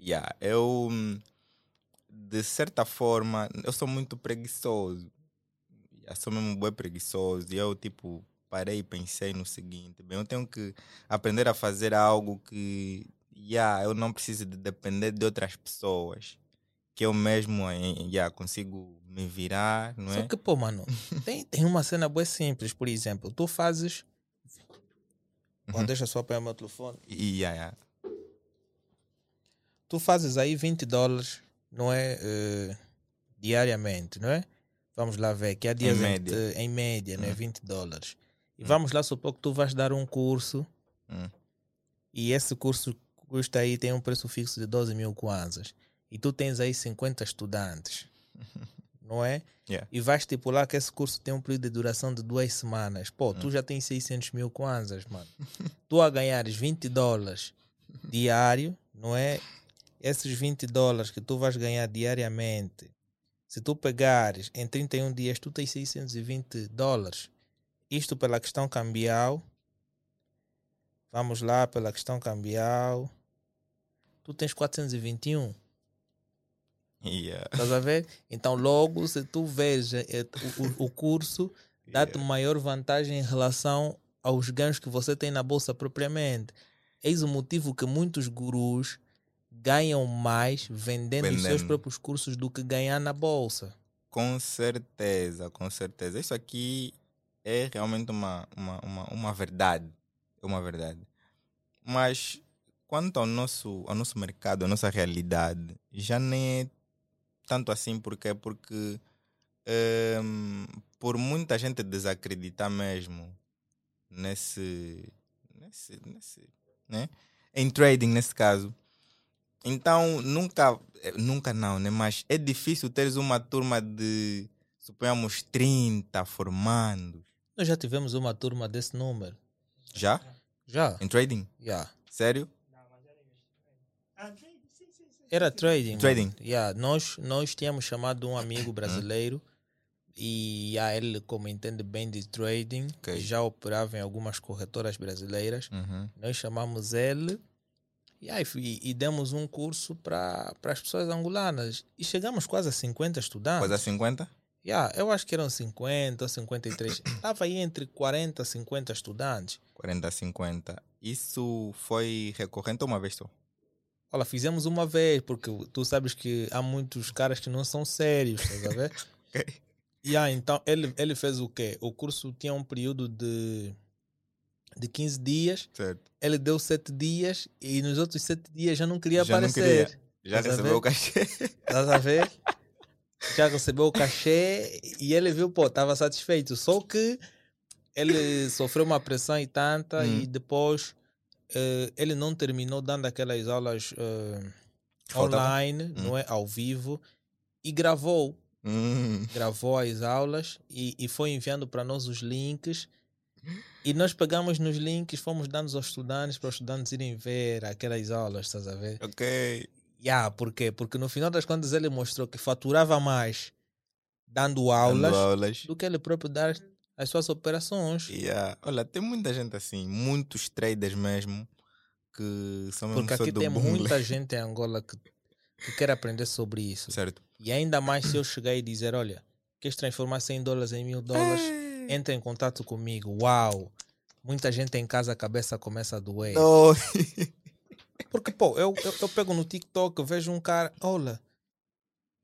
Yeah, eu, de certa forma, eu sou muito preguiçoso. Eu sou mesmo bem preguiçoso. E eu, tipo, parei e pensei no seguinte: bem, eu tenho que aprender a fazer algo que, yeah, eu não preciso de depender de outras pessoas. Que eu mesmo eh, yeah, consigo me virar, não é? Só que, pô, mano, tem, tem uma cena boa simples. Por exemplo, tu fazes. Uhum. deixa só apanhar o meu telefone. Yeah, yeah. Tu fazes aí 20 dólares, não é? eh, diariamente, não é? Vamos lá ver, que há dias em, que média. te- em média, né? Hum. 20 dólares. E Hum. vamos lá supor que tu vais dar um curso Hum. e esse curso custa aí, tem um preço fixo de 12 mil kwanzas. E tu tens aí 50 estudantes. não é? Yeah. E vais estipular que esse curso tem um período de duração de duas semanas. Pô, tu já tens 600 mil kwanzas, mano. tu a ganhares 20 dólares diário, não é? Esses 20 dólares que tu vais ganhar diariamente, se tu pegares em 31 dias, tu tens 620 dólares. Isto pela questão cambial. Vamos lá, pela questão cambial. Tu tens 421. Yeah. Estás a ver? Então, logo, se tu vês eh, o, o curso, dá-te maior vantagem em relação aos ganhos que você tem na bolsa propriamente. Eis o motivo que muitos gurus ganham mais vendendo, os seus próprios cursos do que ganhar na bolsa. Com certeza, com certeza. Isso aqui é realmente uma, uma, uma, uma verdade. É uma verdade. Mas quanto ao nosso, ao nosso mercado, à nossa realidade, já nem é tanto assim, porque porque ehm, por muita gente desacreditar mesmo nesse, nesse, nesse né? em trading nesse caso. Então nunca, eh, nunca não, né? Mas é difícil teres uma turma de suponhamos 30 formandos. Nós já tivemos uma turma desse número. Já? Já? Em trading? Já. Sério? Era trading. mano. Trading. Yeah, nós, nós tínhamos chamado um amigo brasileiro e yeah, ele, como entende bem de trading, Ok. já operava em algumas corretoras brasileiras. Uhum. Nós chamamos ele yeah, e, e demos um curso para as pessoas angolanas. E chegamos quase a 50 estudantes. Quase a 50? Yeah, eu acho que eram 50 ou 53. Estava aí entre 40 e 50 estudantes. 40 a 50. Isso foi recorrente ou uma vez só? Olha, fizemos uma vez, porque tu sabes que há muitos caras que não são sérios, estás a ver? Yeah, então ele, ele fez o quê? O curso tinha um período de, de 15 dias, Certo. ele deu 7 dias e nos outros 7 dias já não queria Já não aparecer. queria. Já recebeu o cachê? Estás a ver? Já recebeu o cachê e ele viu, pô, estava satisfeito. Só que ele sofreu uma pressão e tanta Hum. e depois eh, ele não terminou dando aquelas aulas Faltava? online, não é? Ao vivo, e gravou. Hum. Gravou as aulas e, e foi enviando para nós os links. E nós pegamos nos links, fomos dando aos estudantes para os estudantes irem ver aquelas aulas, estás a ver? Ok. Yeah, por quê? Porque no final das contas ele mostrou que faturava mais dando Dando aulas aulas. do que ele próprio dar as suas operações. Yeah. Olha, tem muita gente assim, muitos traders mesmo, que são mesmo Porque aqui tem bungle. muita gente em Angola que, que quer aprender sobre isso. Certo. E ainda mais se eu chegar e dizer, olha, queres transformar 100 dólares em mil dólares? É. Entra em contato comigo. Uau! Muita gente em casa a cabeça começa a doer. Oh. Porque, pô, eu, eu, eu pego no TikTok, vejo um cara, olha,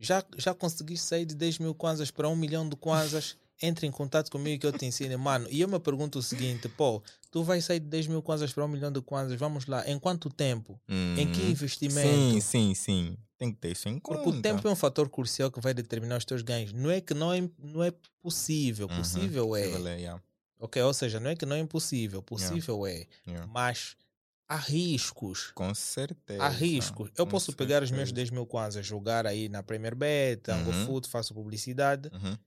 já, já consegui sair de 10 mil kwanzas para 1 milhão de kwanzas, entre em contato comigo que eu te ensino. Mano, e eu me pergunto o seguinte, pô, tu vais sair de 10 mil kwanzas para 1 milhão de kwanzas, vamos lá, em quanto tempo? Em que Uhum. investimento? Sim, sim, sim. Tem que ter isso em Porque conta. o tempo é um fator crucial que vai determinar os teus ganhos. Não é que não é, não é possível, Uhum. possível é. Possível é, yeah. Ok, ou seja, não é que não é impossível, possível é. Yeah. Mas há riscos. Com certeza. Há riscos. Eu posso pegar os meus certeza. 10 mil kwanzas, jogar aí na Premier Bet, Ango Uhum. Food, faço publicidade Uhum.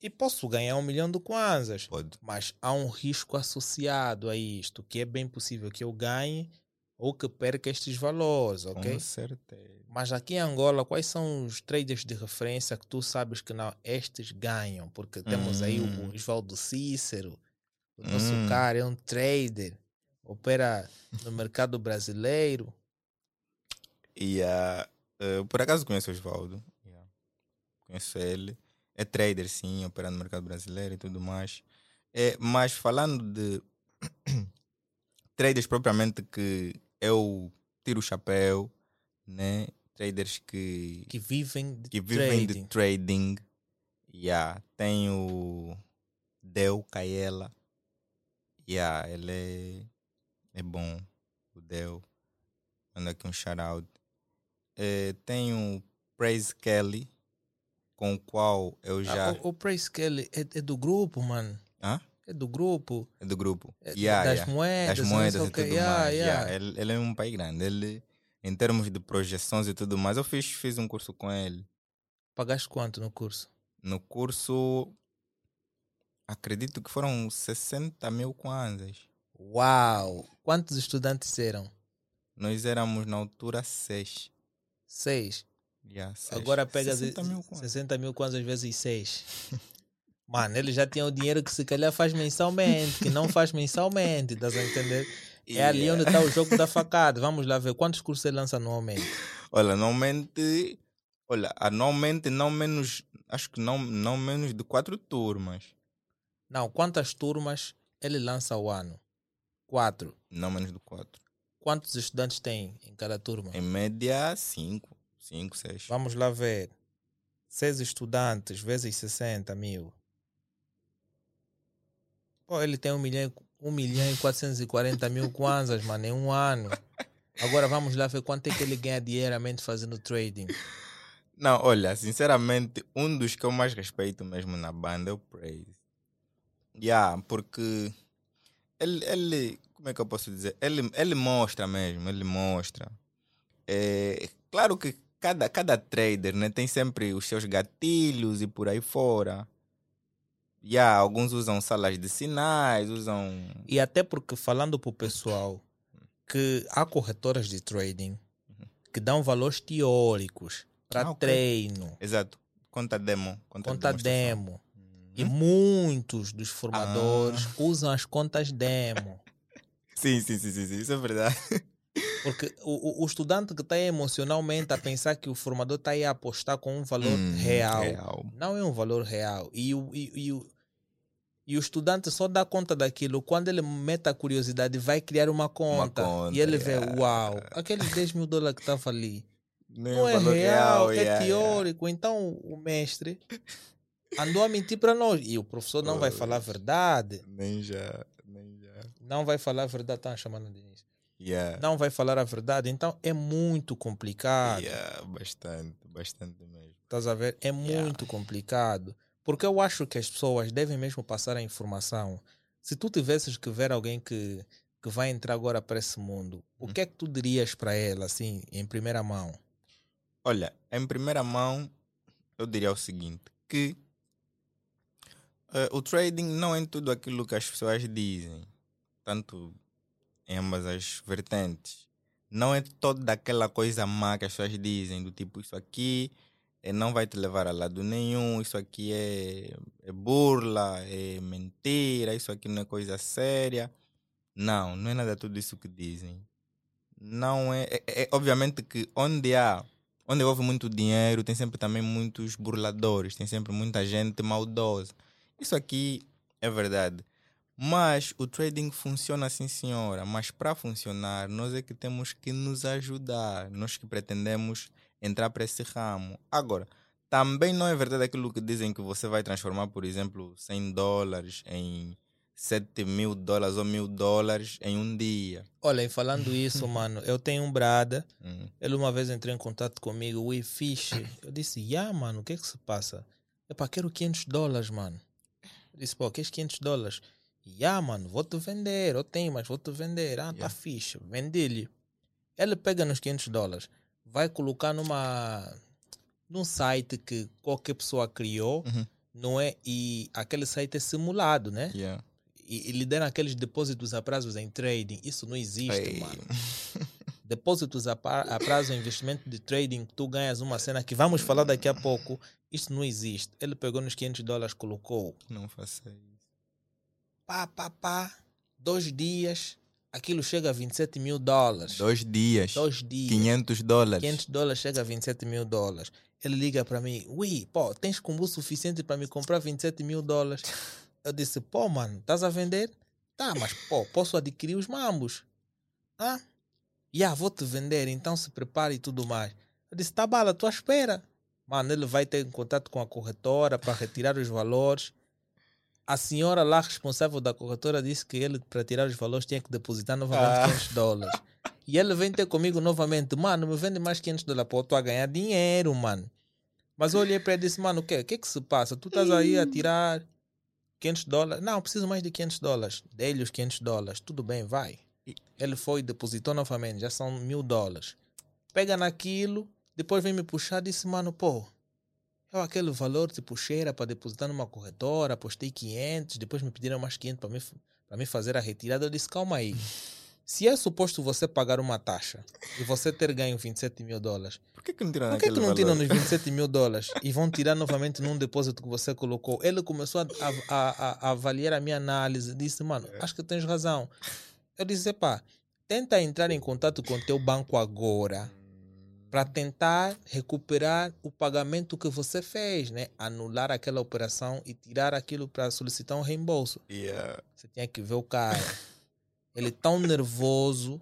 E posso ganhar um milhão de kwanzas. Pode. Mas há um risco associado a isto, que é bem possível que eu ganhe ou que perca estes valores, ok? Com certeza. Mas aqui em Angola, quais são os traders de referência que tu sabes que não, estes ganham? Porque temos aí Hum. o Oswaldo Cícero, o nosso Hum. cara é um trader, opera no mercado brasileiro. E ah, eh, por acaso conheço o Osvaldo. Yeah. Conheço ele. É trader, sim, opera no mercado brasileiro e tudo mais. É, mas falando de traders propriamente que eu tiro o chapéu, né? Traders que, que vivem de que vivem trading. de trading. Yeah. Tem o Del Kaela. Yeah, ele é, é bom. O Del. Manda aqui um shout out. Eh, tem o Praise Kelly, com o qual eu já. Ah, o, o Praise Kelly é, é do grupo, mano. Hã? É do grupo. É do grupo. É Yeah, das yeah. moedas. Das moedas e tudo Yeah, mais. yeah. Ele, ele é um pai grande. Ele, em termos de projeções e tudo mais, eu fiz, fiz um curso com ele. Pagaste quanto no curso? No curso, acredito que foram 60 mil kwanzas. Uau! Quantos estudantes eram? Nós éramos na altura 6. Seis. Yeah, seis. Agora pegas 60 mil kwanzas. 60 mil quantas vezes seis. Mano, ele já tinha o dinheiro que se calhar faz mensalmente, que não faz mensalmente, estás a entender? É ali Yeah. onde está o jogo da facada. Vamos lá ver quantos cursos ele lança anualmente. Olha, anualmente, olha, anualmente não menos, acho que não, não menos de quatro turmas. Não, quantas turmas ele lança ao ano? Quatro. Não menos de quatro. Quantos estudantes tem em cada turma? Em média, cinco. Cinco, seis. Vamos lá ver. Seis estudantes vezes 60 mil. Pô, ele tem um milhão, e- um milhão e 440 mil kwanzas, mano, em um ano. Agora vamos lá ver quanto é que ele ganha diariamente fazendo trading. Não, olha, sinceramente, um dos que eu mais respeito mesmo na banda é o Praise. Yeah, porque ele, ele, como é que eu posso dizer? Ele, ele mostra mesmo, ele mostra. É, claro que cada, cada trader né, tem sempre os seus gatilhos e por aí fora. Yeah, alguns usam salas de sinais, usam. E até porque falando para o pessoal que há corretoras de trading que dão valores teóricos para Ah, ok. treino, Exato, conta demo. Conta, conta demo. E Uhum. muitos dos formadores Ah. usam as contas demo. Sim, sim, sim, sim, sim, isso é verdade. Porque o, o, estudante que está emocionalmente a pensar que o formador está aí a apostar com um valor Hum, real, real. não é um valor real. E o, e, e o, e o estudante só dá conta daquilo quando ele mete a curiosidade, vai criar uma conta. conta, e ele vê, yeah. uau, aqueles 10 mil dólares que estava ali Não, não é valor real, é yeah, yeah. teórico. Então o mestre andou a mentir para nós. E o professor não vai falar a verdade. Nem já, nem já. Não vai falar a verdade, estão chamando de início. Yeah. Não vai falar a verdade. Então é muito complicado. Yeah, bastante, bastante mesmo. Estás a ver? É muito complicado. Porque eu acho que as pessoas devem mesmo passar a informação. Se tu tivesses que ver alguém que, que vai entrar agora para esse mundo, o Hum. que é que tu dirias para ela, assim, em primeira mão? Olha, em primeira mão, eu diria o seguinte, que eh, o trading não é tudo aquilo que as pessoas dizem, tanto em ambas as vertentes. Não é toda aquela coisa má que as pessoas dizem, do tipo, isso aqui eh, não vai te levar a lado nenhum, isso aqui é, é burla, é mentira, isso aqui não é coisa séria. Não, não é nada tudo isso que dizem. Não é, é, é obviamente que onde há onde houve muito dinheiro, tem sempre também muitos burladores, tem sempre muita gente maldosa. Isso aqui é verdade. Mas o trading funciona sim, senhora. Mas para funcionar, nós é que temos que nos ajudar. Nós que pretendemos entrar para esse ramo. Agora, também não é verdade aquilo que dizem que você vai transformar, por exemplo, 100 dólares em 7 mil dólares ou mil dólares em um dia. Olha, e falando isso, mano, eu tenho um brada. Hum. Ele uma vez entrou em contato comigo, we fish. Eu disse, yeah, mano, o que é que se passa? Epá, quero 500 dólares, mano. Eu disse, pô, queres 500 dólares? Yeah, mano, vou-te vender. Eu tenho, mas vou-te vender. Ah, tá Yeah. fixe. Vendi-lhe. Ele pega nos 500 dólares, vai colocar numa num site que qualquer pessoa criou, Uhum. não é? E aquele site é simulado, né? Yeah. E, e lhe deram aqueles depósitos a prazos em trading. Isso não existe, Ei. mano. Depósitos a, pa- a prazo em investimento de trading, tu ganhas uma cena que vamos falar daqui a pouco. Isso não existe. Ele pegou nos 500 dólares, colocou. Não faça isso. Pá, pá, pá. Dois dias, aquilo chega a 27 mil dólares. Dois dias. Dois dias. 500 dólares. 500 dólares chega a 27 mil dólares. Ele liga para mim, ui, pô, tens combo suficiente para me comprar 27 mil dólares? Eu disse, pô, mano, estás a vender? Tá, mas pô, posso adquirir os mambos. Ah, já, vou te vender, então se prepare e tudo mais. Eu disse, tá bala, à espera. Mano, ele vai ter contato com a corretora para retirar os valores. A senhora lá responsável da corretora disse que ele, para tirar os valores, tinha que depositar novamente Ah. 500 dólares. E ele vem ter comigo novamente, mano, me vende mais 500 dólares para eu tô a ganhar dinheiro, mano. Mas eu olhei para ele e disse, mano, o que? O que que se passa? Tu estás aí a tirar. 500 dólares. Não, preciso mais de 500 dólares. Dei-lhe os 500 dólares. Tudo bem, vai. Ele foi, depositou novamente. Já são mil dólares. Pega naquilo, depois vem me puxar disse, mano, pô, eu aquele valor te puxei era para depositar numa corretora, postei 500, depois me pediram mais 500 para mim, pra mim fazer a retirada. Eu disse, calma aí. Se é suposto você pagar uma taxa e você ter ganho 27 mil dólares, por que, que não tiram por que, que não tiram nos 27 mil dólares e vão tirar novamente num depósito que você colocou? Ele começou a, a, a, a avaliar a minha análise disse, mano, acho que tens razão. Eu disse, pá, tenta entrar em contato com o teu banco agora para tentar recuperar o pagamento que você fez, né? Anular aquela operação e tirar aquilo para solicitar um reembolso. Yeah. Você tinha que ver o cara. Ele tão nervoso,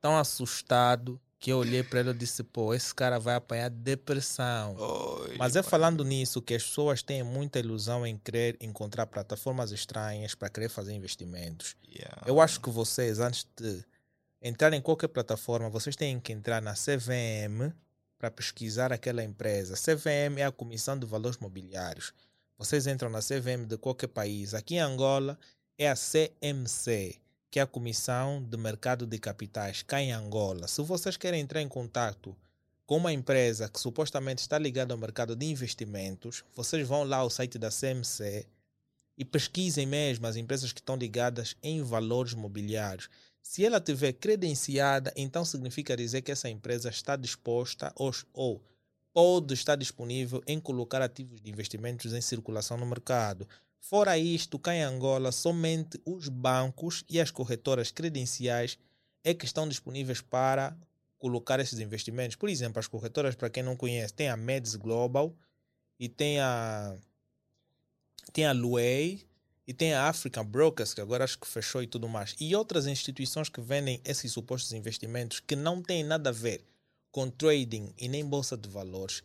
tão assustado, que eu olhei para ele e disse, pô, esse cara vai apanhar depressão. Oi, Mas é falando nisso que as pessoas têm muita ilusão em querer encontrar plataformas estranhas para querer fazer investimentos. Yeah. Eu acho que vocês, antes de entrar em qualquer plataforma, vocês têm que entrar na CVM para pesquisar aquela empresa. CVM é a Comissão de Valores Mobiliários. Vocês entram na CVM de qualquer país. Aqui em Angola é a CMC que é a Comissão de Mercado de Capitais, cá em Angola. Se vocês querem entrar em contato com uma empresa que supostamente está ligada ao mercado de investimentos, vocês vão lá ao site da CMC e pesquisem mesmo as empresas que estão ligadas em valores mobiliários. Se ela tiver credenciada, então significa dizer que essa empresa está disposta ou, ou pode estar disponível em colocar ativos de investimentos em circulação no mercado. Fora isto, cá em Angola, somente os bancos e as corretoras credenciais é que estão disponíveis para colocar esses investimentos. Por exemplo, as corretoras, para quem não conhece, tem a Meds Global e tem a tem a Luei e tem a African Brokers, que agora acho que fechou e tudo mais. E outras instituições que vendem esses supostos investimentos que não têm nada a ver com trading e nem bolsa de valores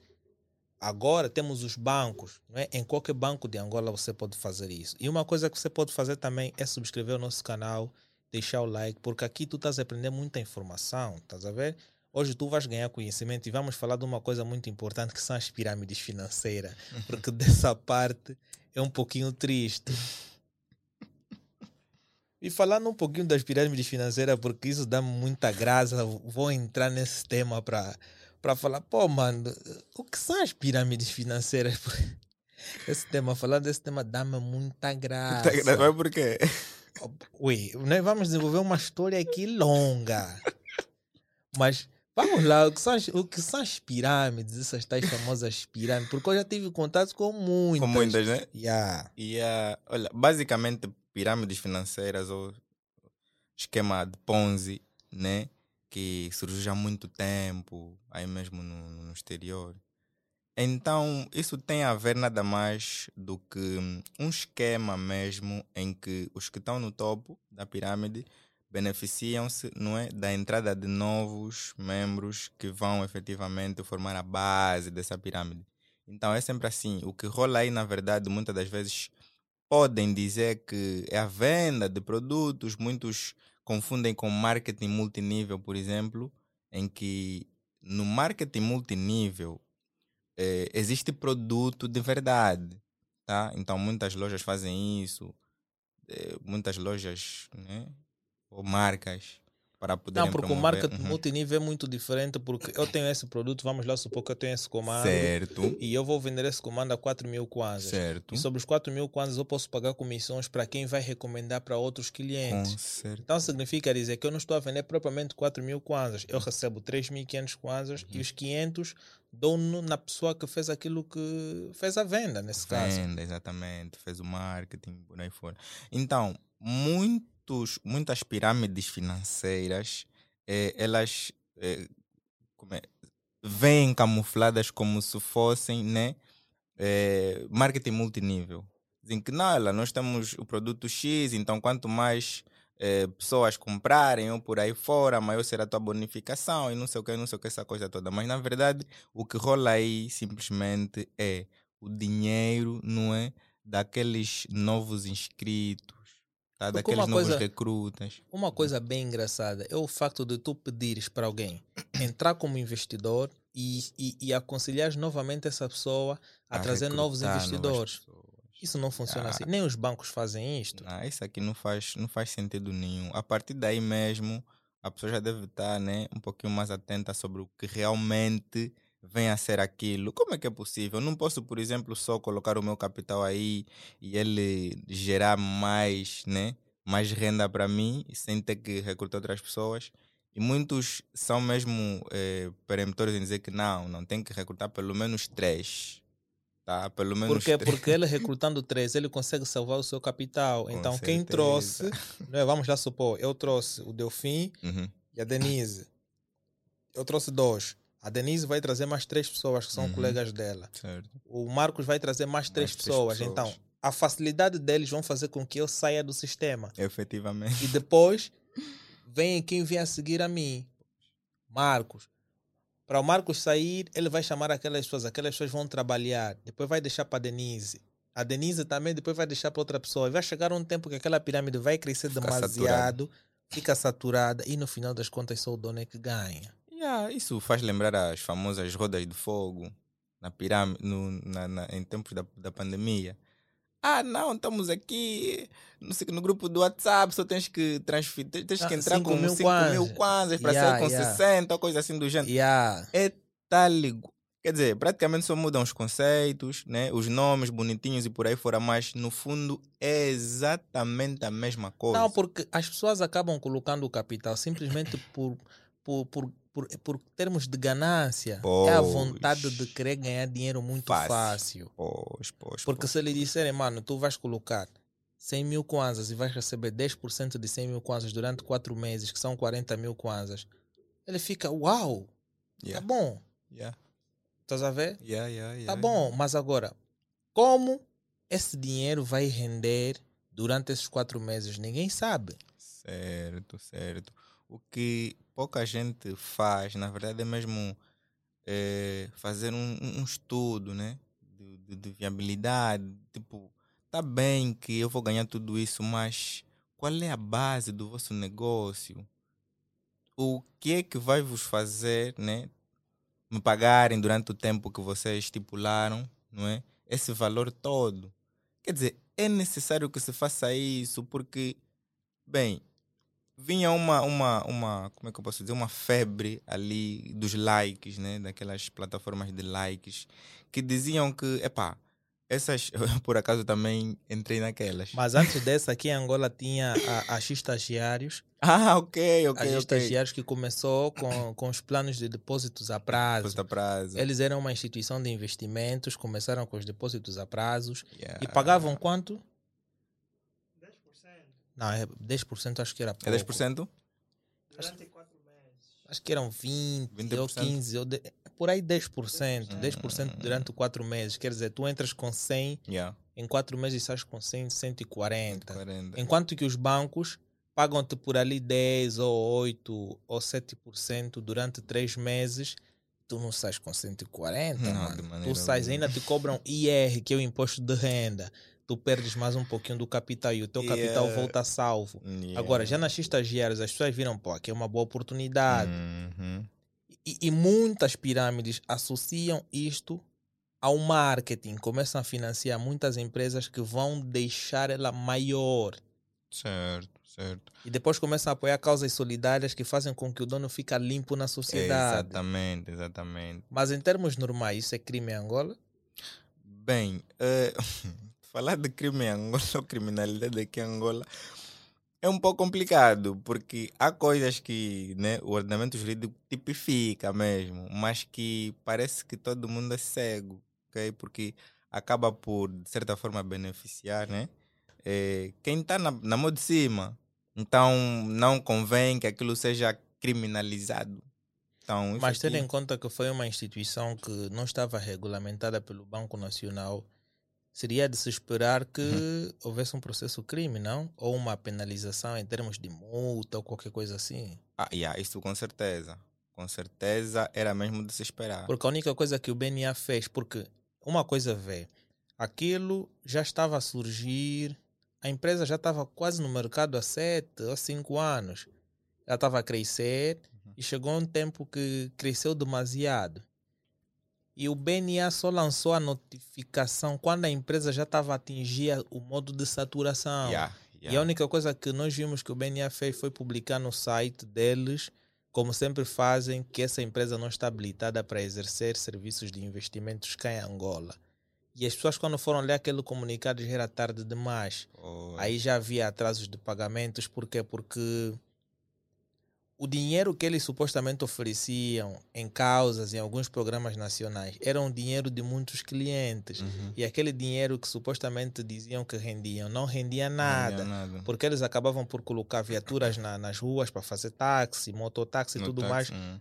Agora temos os bancos, não é? em qualquer banco de Angola você pode fazer isso. E uma coisa que você pode fazer também é subscrever o nosso canal, deixar o like, porque aqui tu estás a aprender muita informação, estás a ver? Hoje tu vais ganhar conhecimento e vamos falar de uma coisa muito importante que são as pirâmides financeiras, porque dessa parte é um pouquinho triste. E falando um pouquinho das pirâmides financeiras, porque isso dá muita graça, vou entrar nesse tema para para falar, pô, mano, o que são as pirâmides financeiras? Esse tema, falar desse tema dá-me muita graça. Muita graça, mas por quê? Ui, nós vamos desenvolver uma história aqui longa. Mas vamos lá, o que, são as, o que são as pirâmides, essas tais famosas pirâmides? Porque eu já tive contato com muitas. Com muitas, né? Yeah. Uh, olha, basicamente, pirâmides financeiras ou esquema de Ponzi, né? que surgiu há muito tempo, aí mesmo no, no exterior. Então, isso tem a ver nada mais do que um esquema mesmo em que os que estão no topo da pirâmide beneficiam-se não é, da entrada de novos membros que vão efetivamente formar a base dessa pirâmide. Então é sempre assim. O que rola aí, na verdade, muitas das vezes podem dizer que é a venda de produtos, muitos confundem com marketing multinível, por exemplo, em que no marketing multinível eh, existe produto de verdade, tá? Então muitas lojas fazem isso, eh, muitas lojas, né? Ou marcas para poder Não, porque promover. o marketing uhum. multinível é muito diferente, porque eu tenho esse produto, vamos lá supor que eu tenho esse comando. Certo. E eu vou vender esse comando a 4 mil kwanzas. Certo. E sobre os 4 mil kwanzas eu posso pagar comissões para quem vai recomendar para outros clientes. Com certo. Então significa dizer que eu não estou a vender propriamente 4 mil kwanzas. Eu recebo 3.500 kwanzas uhum. e os 500 dou na pessoa que fez aquilo que fez a venda, nesse venda, caso. Venda, exatamente. Fez o marketing, por aí fora. Então, muito muitos, muitas pirâmides financeiras, eh, elas eh, é, vêm camufladas como se fossem né, eh, marketing multinível. Dizem que não, nós temos o produto X, então quanto mais pessoas comprarem ou por aí fora, maior será a tua bonificação e não sei o que, não sei o que, essa coisa toda. Mas na verdade, o que rola aí simplesmente é o dinheiro, não é? Daqueles novos inscritos Tá, daqueles novos coisa, recrutas. Uma coisa bem engraçada é o facto de tu pedires para alguém entrar como investidor e, e, e aconselhar novamente essa pessoa a, a trazer novos investidores. Isso não funciona Ah. assim. Nem os bancos fazem isto. Não, isso aqui não faz, não faz sentido nenhum. A partir daí mesmo, a pessoa já deve estar né, um pouquinho mais atenta sobre o que realmente vem a ser aquilo. Como é que é possível? Eu não posso, por exemplo, só colocar o meu capital aí e ele gerar mais, né, mais renda para mim sem ter que recrutar outras pessoas. E muitos são mesmo eh, peremptórios em dizer que não, não tem que recrutar pelo menos três. Tá? Pelo menos Por quê? três. Porque ele recrutando três, ele consegue salvar o seu capital. Com então, quem certeza. trouxe, né, vamos lá supor, eu trouxe o Delfim Uhum. e a Denise. Eu trouxe dois. A Denise vai trazer mais três pessoas que são Uhum. colegas dela. Certo. O Marcos vai trazer mais três, três pessoas. pessoas. Então, a facilidade deles vão fazer com que eu saia do sistema. Efetivamente. E depois vem quem vem a seguir a mim. Marcos. Para o Marcos sair, ele vai chamar aquelas pessoas. Aquelas pessoas vão trabalhar. Depois vai deixar para a Denise. A Denise também depois vai deixar para outra pessoa. E vai chegar um tempo que aquela pirâmide vai crescer Fica demasiado, fica saturada e no final das contas só o dono é que ganha. Yeah, isso faz lembrar as famosas rodas de fogo na pirâmide, no, na, na- em tempos da, da pandemia. Ah, não, estamos aqui no, que no grupo do WhatsApp, só tens que transferir, tens- tens Ah, que entrar com mil 5 mil kwanzas. para Yeah, sair com yeah. 60 ou coisa assim do gênero. Yeah. É tal. Quer dizer, praticamente só mudam os conceitos, né? os nomes bonitinhos e por aí fora, mas no fundo é exatamente a mesma coisa. Não, porque as pessoas acabam colocando o capital simplesmente por, por, por, por, por termos de ganância. É a Pois. vontade de querer ganhar dinheiro muito Fácil. fácil. Pois, pois, Porque pois. se lhe disserem, mano, tu vais colocar 100 mil kwanzas e vais receber 10% de 100 mil kwanzas durante 4 meses, que são 40 mil kwanzas, ele fica, uau, Yeah, tá bom. yeah, Estás a ver? yeah, yeah, Tá yeah, bom, mas agora, como esse dinheiro vai render durante esses 4 meses? Ninguém sabe. Certo, certo. O que pouca gente faz, na verdade, é mesmo eh, fazer um- um estudo, né? De, de- de viabilidade. Tipo, tá bem que eu vou ganhar tudo isso, mas qual é a base do vosso negócio? O que é que vai vos fazer, né? Me pagarem durante o tempo que vocês estipularam, não é? Esse valor todo. Quer dizer, é necessário que se faça isso porque, bem, vinha uma, uma, uma, como é que eu posso dizer, uma febre ali dos likes, né? Daquelas plataformas de likes que diziam que, epá, essas, eu, por acaso também entrei naquelas. Mas antes dessa, aqui em Angola tinha a, a X estagiários, Ah, ok, a ok, X ok. estagiários que começou com, com os planos de depósitos a prazo. Custa prazo. Eles eram uma instituição de investimentos, começaram com os depósitos a prazos e Yeah. pagavam quanto? 10%. Não, é 10% acho que era pouco. É 10%? Acho que eram 20, 20%? ou 15, ou de- por aí 10%. Hum. 10% durante 4 meses. Quer dizer, tu entras com 100, Yeah. em 4 meses sais com 100, 140. 40. Enquanto que os bancos pagam-te por ali 10 ou 8 ou 7% durante 3 meses, tu não sais com 140, Não, mano. Tu sais, ainda te cobram IR, que é o imposto de renda. Tu perdes mais um pouquinho do capital e o teu capital Yeah. volta salvo. Yeah. Agora, já nas estagiárias, as pessoas viram, pô, aqui é uma boa oportunidade. Uhum. E, e muitas pirâmides associam isto ao marketing, começam a financiar muitas empresas que vão deixar ela maior. Certo, certo. E depois começam a apoiar causas solidárias que fazem com que o dono fique limpo na sociedade. Exatamente, exatamente. Mas em termos normais, isso é crime em Angola? Bem, eh, falar de crime em Angola ou criminalidade aqui em Angola é um pouco complicado, porque há coisas que né, o ordenamento jurídico tipifica mesmo, mas que parece que todo mundo é cego, ok? Porque acaba por, de certa forma, beneficiar né? eh, quem está na, na mão de cima. Então, não convém que aquilo seja criminalizado. Então, Mas tendo aqui- em conta que foi uma instituição que não estava regulamentada pelo Banco Nacional, seria de se esperar que Uhum. houvesse um processo crime, não? Ou uma penalização em termos de multa ou qualquer coisa assim. Ah, yeah, isso com certeza. Com certeza era mesmo de se esperar. Porque a única coisa que o BNA fez, porque uma coisa vê, aquilo já estava a surgir, a empresa já estava quase no mercado há sete ou cinco anos. Ela estava a crescer e chegou um tempo que cresceu demasiado. E o BNA só lançou a notificação quando a empresa já estava a atingir o modo de saturação. Yeah, E a yeah. única coisa que nós vimos que o BNA fez foi publicar no site deles, como sempre fazem, que essa empresa não está habilitada para exercer serviços de investimentos cá em Angola. E as pessoas, quando foram ler aquele comunicado, já era tarde demais. Oh, Aí já havia atrasos de pagamentos, por quê? Porque o dinheiro que eles supostamente ofereciam em causas, em alguns programas nacionais, era um dinheiro de muitos clientes. uhum. E aquele dinheiro que supostamente diziam que rendiam, não rendia Não nada. nada. Porque eles acabavam por colocar viaturas na- nas ruas para fazer táxi, mototáxi e tudo táxi, mais. hum.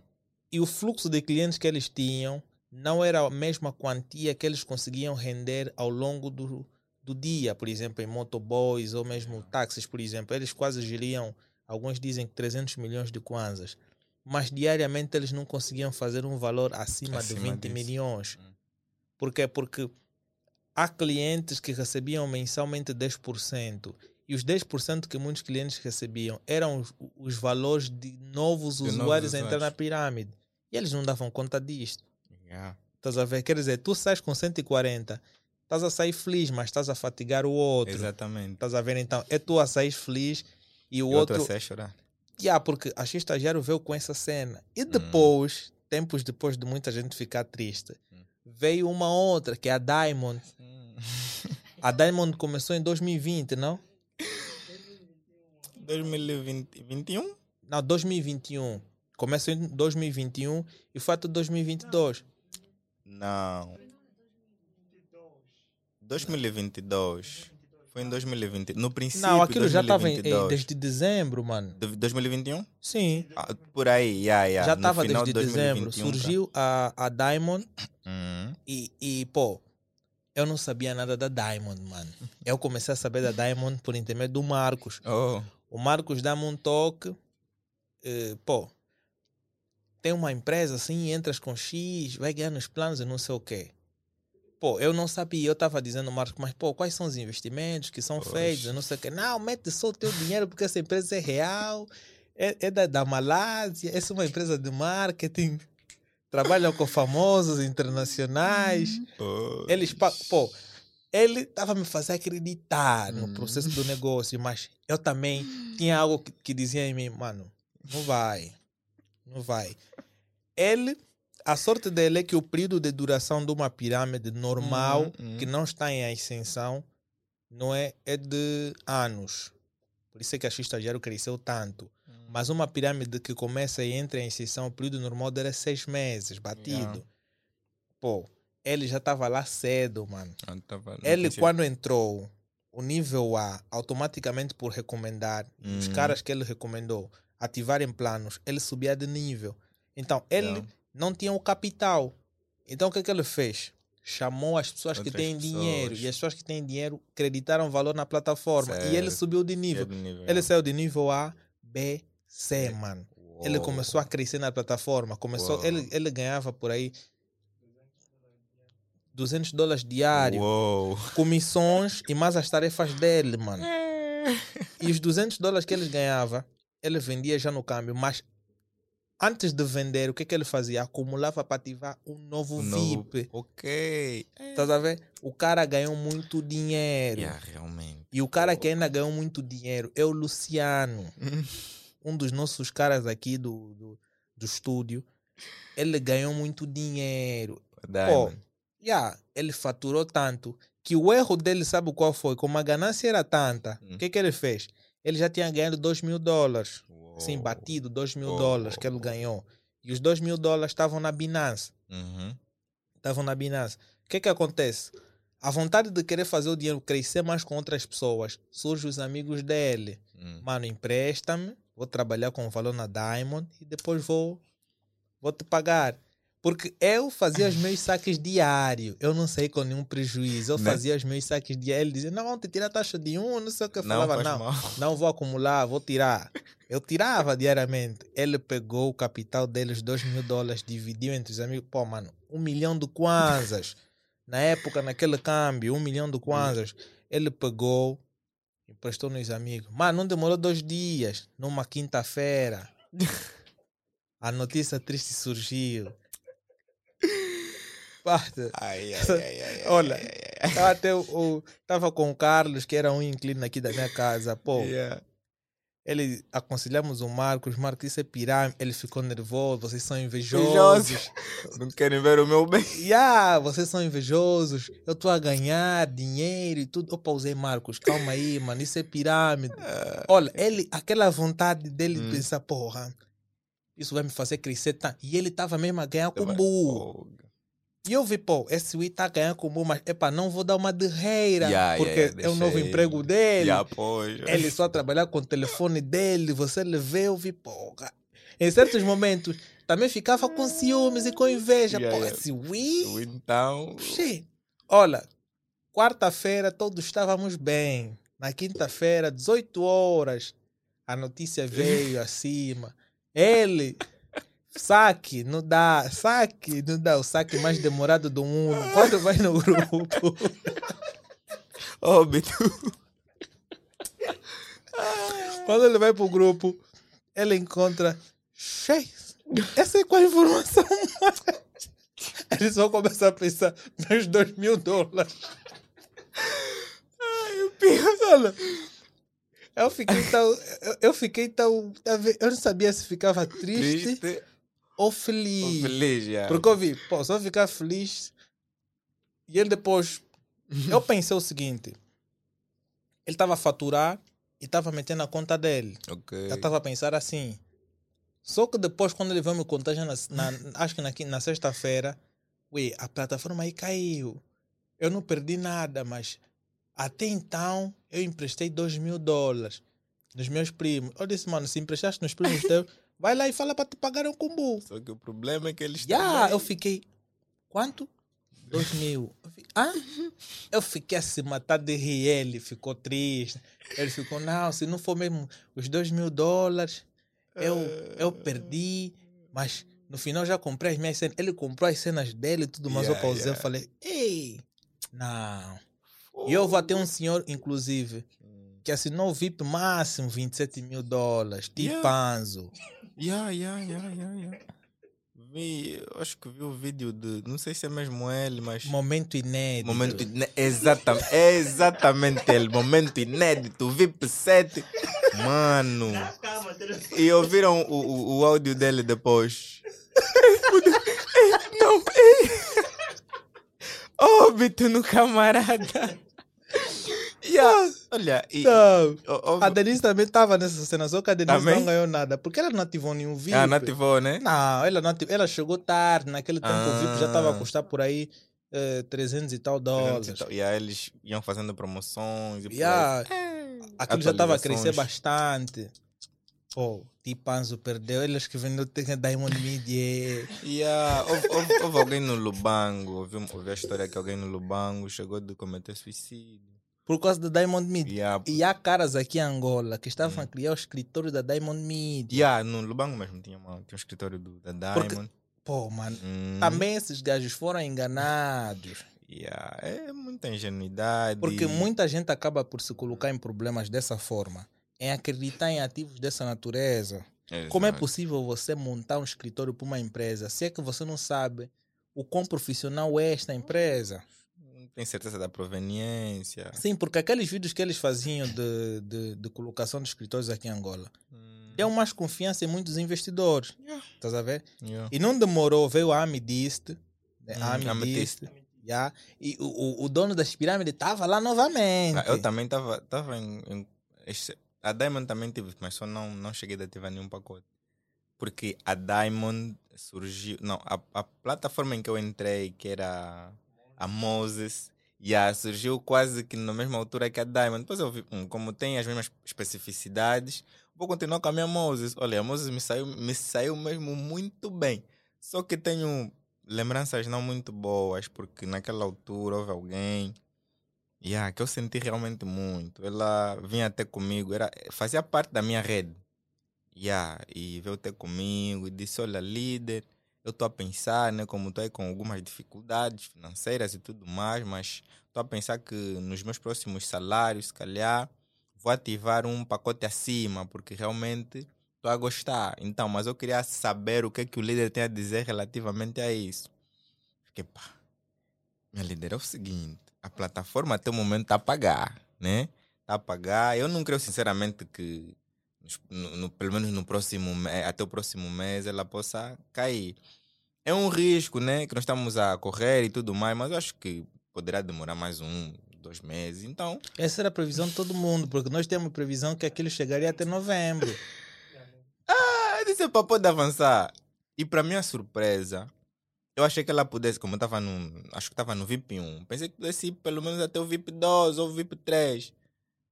E o fluxo de clientes que eles tinham não era a mesma quantia que eles conseguiam render ao longo do, do dia, por exemplo, em motoboys ou mesmo táxis, por exemplo. Eles quase geriam, alguns dizem que 300 milhões de kwanzas. Mas diariamente eles não conseguiam fazer um valor acima, de Acima 20 disso. milhões. Hum. Por quê? Porque há clientes que recebiam mensalmente 10%. E os 10% que muitos clientes recebiam eram os, os valores de novos De novos usuários a entrar na pirâmide. E eles não davam conta disto. Yeah. Estás a ver? Quer dizer, tu sais com 140, estás a sair feliz, mas estás a fatigar o outro. Exatamente. Estás a ver? Então, é tu a sair feliz e o E outro outro. a chorar. Yeah, porque a X estagiário veio com essa cena. E Hum. depois, tempos depois de muita gente ficar triste, Hum. veio uma outra, que é a Diamond. Hum. A Diamond começou em 2020, não? 2021? Não, 2021. Começou em 2021 e foi até 2022. Não. 2022. Foi em 2020. No princípio não, aquilo já estava 2022. desde dezembro, mano. De 2021? Sim. Ah, por aí, yeah, yeah. já estava desde de dezembro. 2021, tá? Surgiu a, a Diamond Hum. e, e, pô, eu não sabia nada da Diamond, mano. Eu comecei a saber da Diamond por intermédio do Marcos. Oh. O Marcos dá-me um toque. eh, pô, tem uma empresa assim, entras com X, vai ganhar nos planos e não sei o quê. Pô, eu não sabia, eu estava dizendo, Marcos, mas pô, quais são os investimentos que são Oxe. feitos? Não sei o quê. Não, mete só o teu dinheiro porque essa empresa é real, é, é da, da Malásia, essa é uma empresa de marketing, trabalham com famosos internacionais. Oh. Eles, pô, ele estava me fazendo acreditar no Hum. processo do negócio, mas eu também tinha algo que, que dizia em mim, mano, não vai, não vai. Ele, a sorte dele é que o período de duração de uma pirâmide normal, Hum, hum. que não está em ascensão, não é, é de anos. Por isso é que a X estagiário cresceu tanto. Mas uma pirâmide que começa e entra em ascensão, o período normal dela é seis meses, batido. Yeah. Pô, ele já estava lá cedo, mano. Ah, tava Ele, quando entrou, o nível A, automaticamente por recomendar, os Hum. caras que ele recomendou ativarem planos, ele subia de nível. Então, ele Yeah. Não tinha o capital. Então, o que, que ele fez? Chamou as pessoas que Outras têm dinheiro. pessoas. E as pessoas que têm dinheiro acreditaram valor na plataforma. E ele Certo. subiu de É nível. nível. Ele saiu de nível A, B, C, É. mano. Ele Uou. começou a crescer na plataforma. Começou, ele, ele ganhava por aí 200 dólares diário Uou. comissões e mais as tarefas dele, mano. E os 200 dólares que ele ganhava, ele vendia já no câmbio, mas antes de vender, o que, que ele fazia? Acumulava para ativar um novo Um novo- VIP. Ok. Estás a ver? O cara ganhou muito dinheiro. Yeah, realmente. E o cara que ainda ganhou muito dinheiro é o Luciano, um dos nossos caras aqui do, do, do estúdio. Ele ganhou muito dinheiro. Diamond. Yeah, ele faturou tanto que o erro dele, sabe qual foi? Como a ganância era tanta, o Hum. que, que ele fez? Ele já tinha ganhado 2 mil dólares. Sim, Uou. batido 2 mil Oh. dólares que ele ganhou. E os 2 mil dólares estavam na Binance. Uhum. Estavam na Binance. O que, que acontece? A vontade de querer fazer o dinheiro crescer mais com outras pessoas surge os amigos dele. Hum. Mano, empresta-me, vou trabalhar com valor na Diamond e depois vou, vou te pagar. Porque eu fazia os meus saques diários, eu não saí com nenhum prejuízo. Eu Né? fazia os meus saques diários. Ele dizia: Não, vamos te tirar a taxa de um, não sei o que. Eu Não falava: Não, mal. não vou acumular, vou tirar. Eu tirava diariamente. Ele pegou o capital dele, os 2 mil dólares, dividiu entre os amigos. Pô, mano, um milhão de kwanzas. Na época, naquele câmbio, um milhão de kwanzas. Ele pegou, emprestou nos amigos. Mano, não demorou dois dias. Numa quinta-feira, a notícia triste surgiu. Parte. Ai, ai, ai, ai, Olha, até com o Carlos, que era um inclino aqui da minha casa. Pô. Yeah. ele aconselhamos o Marcos, Marcos, isso é pirâmide. Ele ficou nervoso, vocês são Invejosos. invejosos. Não querem ver o meu bem. Yeah, vocês são invejosos. Eu estou a ganhar dinheiro e tudo. Eu pausei, Marcos, calma aí, mano. Isso é pirâmide. Olha, ele, aquela vontade dele de Hum. pensar, porra, isso vai me fazer crescer. Tá? E ele tava mesmo a ganhar com burro. E eu vi, pô, esse Wii tá ganhando com burro, mas, epa, não vou dar uma derreira. Yeah, porque yeah, é o deixa novo ele. emprego dele. Apoio. Ele só trabalhar com o telefone dele, você vê, eu vi, porra. Em certos momentos, também ficava com ciúmes e com inveja. Yeah, pô, yeah. esse Wii. Então. Xê. Olha, quarta-feira todos estávamos bem. Na quinta-feira, 18 horas, a notícia veio acima. Ele, saque, não dá, saque, não dá, o saque mais demorado do mundo. Quando vai no grupo, Óbito. quando ele vai pro grupo, ele encontra, Xê, essa é qual a informação mais? Ele só começa a pensar nos dois mil dólares. Ai, o pior. Eu fiquei tão. Eu, eu fiquei tão. Eu não sabia se ficava triste, Triste. Ou Ou feliz. feliz, já. Porque eu vi, pô, só ficar feliz. E ele depois. Eu pensei o seguinte: ele estava a faturar e estava metendo a conta dele. Ok. Eu estava a pensar assim. Só que depois, quando ele veio me contar, já na, na- acho que na, na sexta-feira, ui, a plataforma aí caiu. Eu não perdi nada, mas até então eu emprestei 2 mil dólares dos meus primos. Eu disse, mano, se emprestaste nos primos teus, vai lá e fala para te pagar o combo. Só que o problema é que eles Já, também- eu fiquei. Quanto? 2 mil. Eu ah? Eu fiquei a se matar de rir. Ele ficou triste. Ele ficou, não, se não for mesmo os 2 mil dólares, eu, eu perdi. Mas no final já comprei as minhas cenas. Ele comprou as cenas dele e tudo mais. eu Yeah, pausei. Eu yeah. falei, ei, não. E eu vou ter um senhor, inclusive, que assinou o VIP máximo 27 mil dólares. Yeah. Tipanzo. Yeah, yeah, yeah, yeah, yeah. Vi, eu acho que vi o vídeo de. Não sei se é mesmo ele, mas. Momento inédito. Momento iné- exatamente, exatamente ele, momento inédito, VIP 7. Mano. E ouviram o, o, o áudio dele depois? Não, óbito no camarada. Yeah. Olha, e, ó- ó- A Denise também estava nessa cena, só que a Denise Também? não ganhou nada, porque ela não ativou nenhum VIP. ah, não ativou, né? Não, ela não ativou, ela chegou tarde, naquele tempo o VIP já estava a Ah. custar por aí eh, 300 e tal dólares. E aí eles iam fazendo promoções e por aí. Yeah, aquilo já estava a crescer bastante. Pô, Tipanzo perdeu, eles que vendeu Diamond Media. Yeah, houve, houve- houve alguém no Lubango, ouvi, ouvi a história que alguém no Lubango chegou de cometer suicídio. Por causa da Diamond Media. Yeah, E há caras aqui em Angola que estavam Hum. a criar o escritório da Diamond Media. yeah, no Lubango mesmo tinha, uma, tinha um escritório do, da Porque- Diamond. Pô, mano, Hum, também esses gajos foram enganados. yeah, é muita ingenuidade. Porque muita gente acaba por se colocar em problemas dessa forma, em acreditar em ativos dessa natureza. Como é Exato. possível você montar um escritório para uma empresa se é que você não sabe o quão profissional é esta empresa? Tem certeza da proveniência. Sim, porque aqueles vídeos que eles faziam de, de, de colocação de escritórios aqui em Angola Hum, deu mais confiança em muitos investidores. Yeah. Estás a ver? yeah. E não demorou, veio a Amidist, né? Hum. Amidist, já, e o, o, dono das pirâmides estava lá novamente. Ah, Eu também estava tava em, em- A Diamond também tive, mas só não, não cheguei a ativar nenhum pacote. Porque a Diamond surgiu. Não, a, a plataforma em que eu entrei, que era a Moses, já surgiu quase que na mesma altura que a Diamond. Depois eu vi, hum, como tem as mesmas especificidades, vou continuar com a minha Moses. Olha, a Moses me saiu, me saiu mesmo muito bem. Só que tenho lembranças não muito boas, porque naquela altura houve alguém Yeah, que eu senti realmente muito. Ela vinha até comigo, era, fazia parte da minha rede. Yeah, e veio até comigo e disse: Olha, líder, eu estou a pensar, né, como estou com algumas dificuldades financeiras e tudo mais, mas estou a pensar que nos meus próximos salários, se calhar, vou ativar um pacote acima, porque realmente estou a gostar. Então, mas eu queria saber o que, é que o líder tem a dizer relativamente a isso. Fiquei, pá, Minha líder, é o seguinte: a plataforma até o momento está a pagar, né? Está a pagar. Eu não creio, sinceramente, que no, no, pelo menos no próximo até o próximo mês ela possa cair. É um risco, né? Que nós estamos a correr e tudo mais, mas eu acho que poderá demorar mais um, dois meses. Então. Essa era a previsão de todo mundo, porque nós temos previsão que aquilo chegaria até novembro. ah, eu disse para poder avançar. E para minha surpresa, eu achei que ela pudesse, como eu estava no. Acho que estava no VIP 1. Pensei que pudesse ir pelo menos até o VIP 2 ou o VIP 3.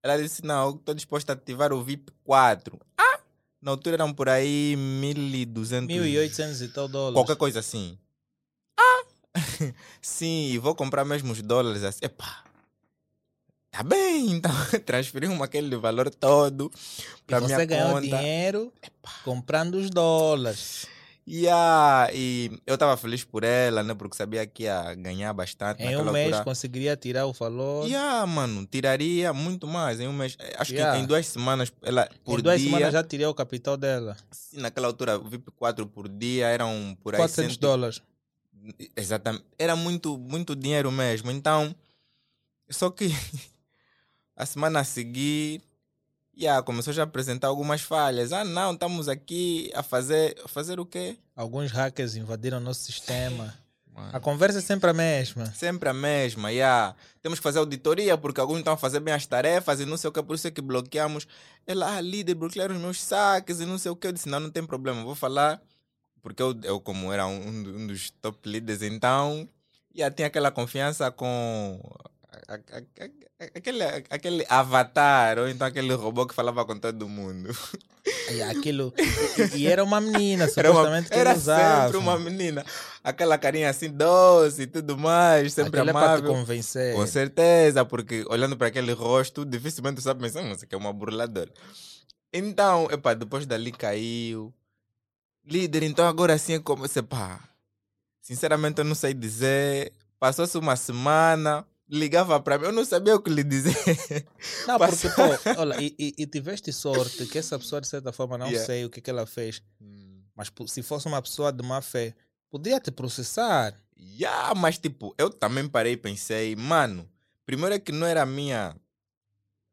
Ela disse: Não, estou disposta a ativar o VIP 4. Ah! Na altura eram por aí 1.200. 1.800 e tal dólares. Qualquer coisa assim. Ah! Sim, vou comprar mesmo os dólares assim. Epá. Tá bem, então transferimos aquele valor todo para minha conta. Você ganhou dinheiro Epá. comprando os dólares. Yeah, e eu estava feliz por ela, né? Porque sabia que ia ganhar bastante. Em um mês altura. conseguiria tirar o valor. Yeah, mano, tiraria muito mais. Em um mês, eh, acho yeah. que em duas semanas, ela por em duas dia, semanas já tirei o capital dela. Sim, naquela altura, o VIP 4 por dia eram por aí. 400 dólares. Exatamente. Era muito, muito dinheiro mesmo. Então, só que a semana a seguir yeah, começou já a apresentar algumas falhas. Ah, não, estamos aqui a fazer, a fazer o quê? Alguns hackers invadiram o nosso sistema. Mano. A conversa é sempre a mesma. Sempre a mesma, yeah. Temos que fazer auditoria porque alguns estão a fazer bem as tarefas e não sei o que, por isso é que bloqueamos. Ela, ah, líder, bloquearam os meus saques e não sei o que. Eu disse, não, não tem problema, vou falar. Porque eu, eu como era um, um dos top líderes, então, yeah, tinha aquela confiança com aquele, aquele avatar, ou então aquele robô que falava com todo mundo. E, aquilo, e, e era uma menina, supostamente era, uma, era usava. sempre uma menina. Aquela carinha assim doce e tudo mais, sempre aquilo amável. É para te convencer. Com certeza, porque olhando para aquele rosto, dificilmente você sabe pensar, mas que é uma burladora. Então, epa, depois dali caiu. Líder, então agora sim é como, pá, sinceramente eu não sei dizer. Passou-se uma semana, ligava para mim, eu não sabia o que lhe dizer. Não, porque, pô, olha, e, e, e, tiveste sorte que essa pessoa, de certa forma, não yeah. sei o que, que ela fez, hum. mas se fosse uma pessoa de má fé, podia te processar. Yeah, mas tipo, eu também parei e pensei, mano, primeiro é que não era a minha,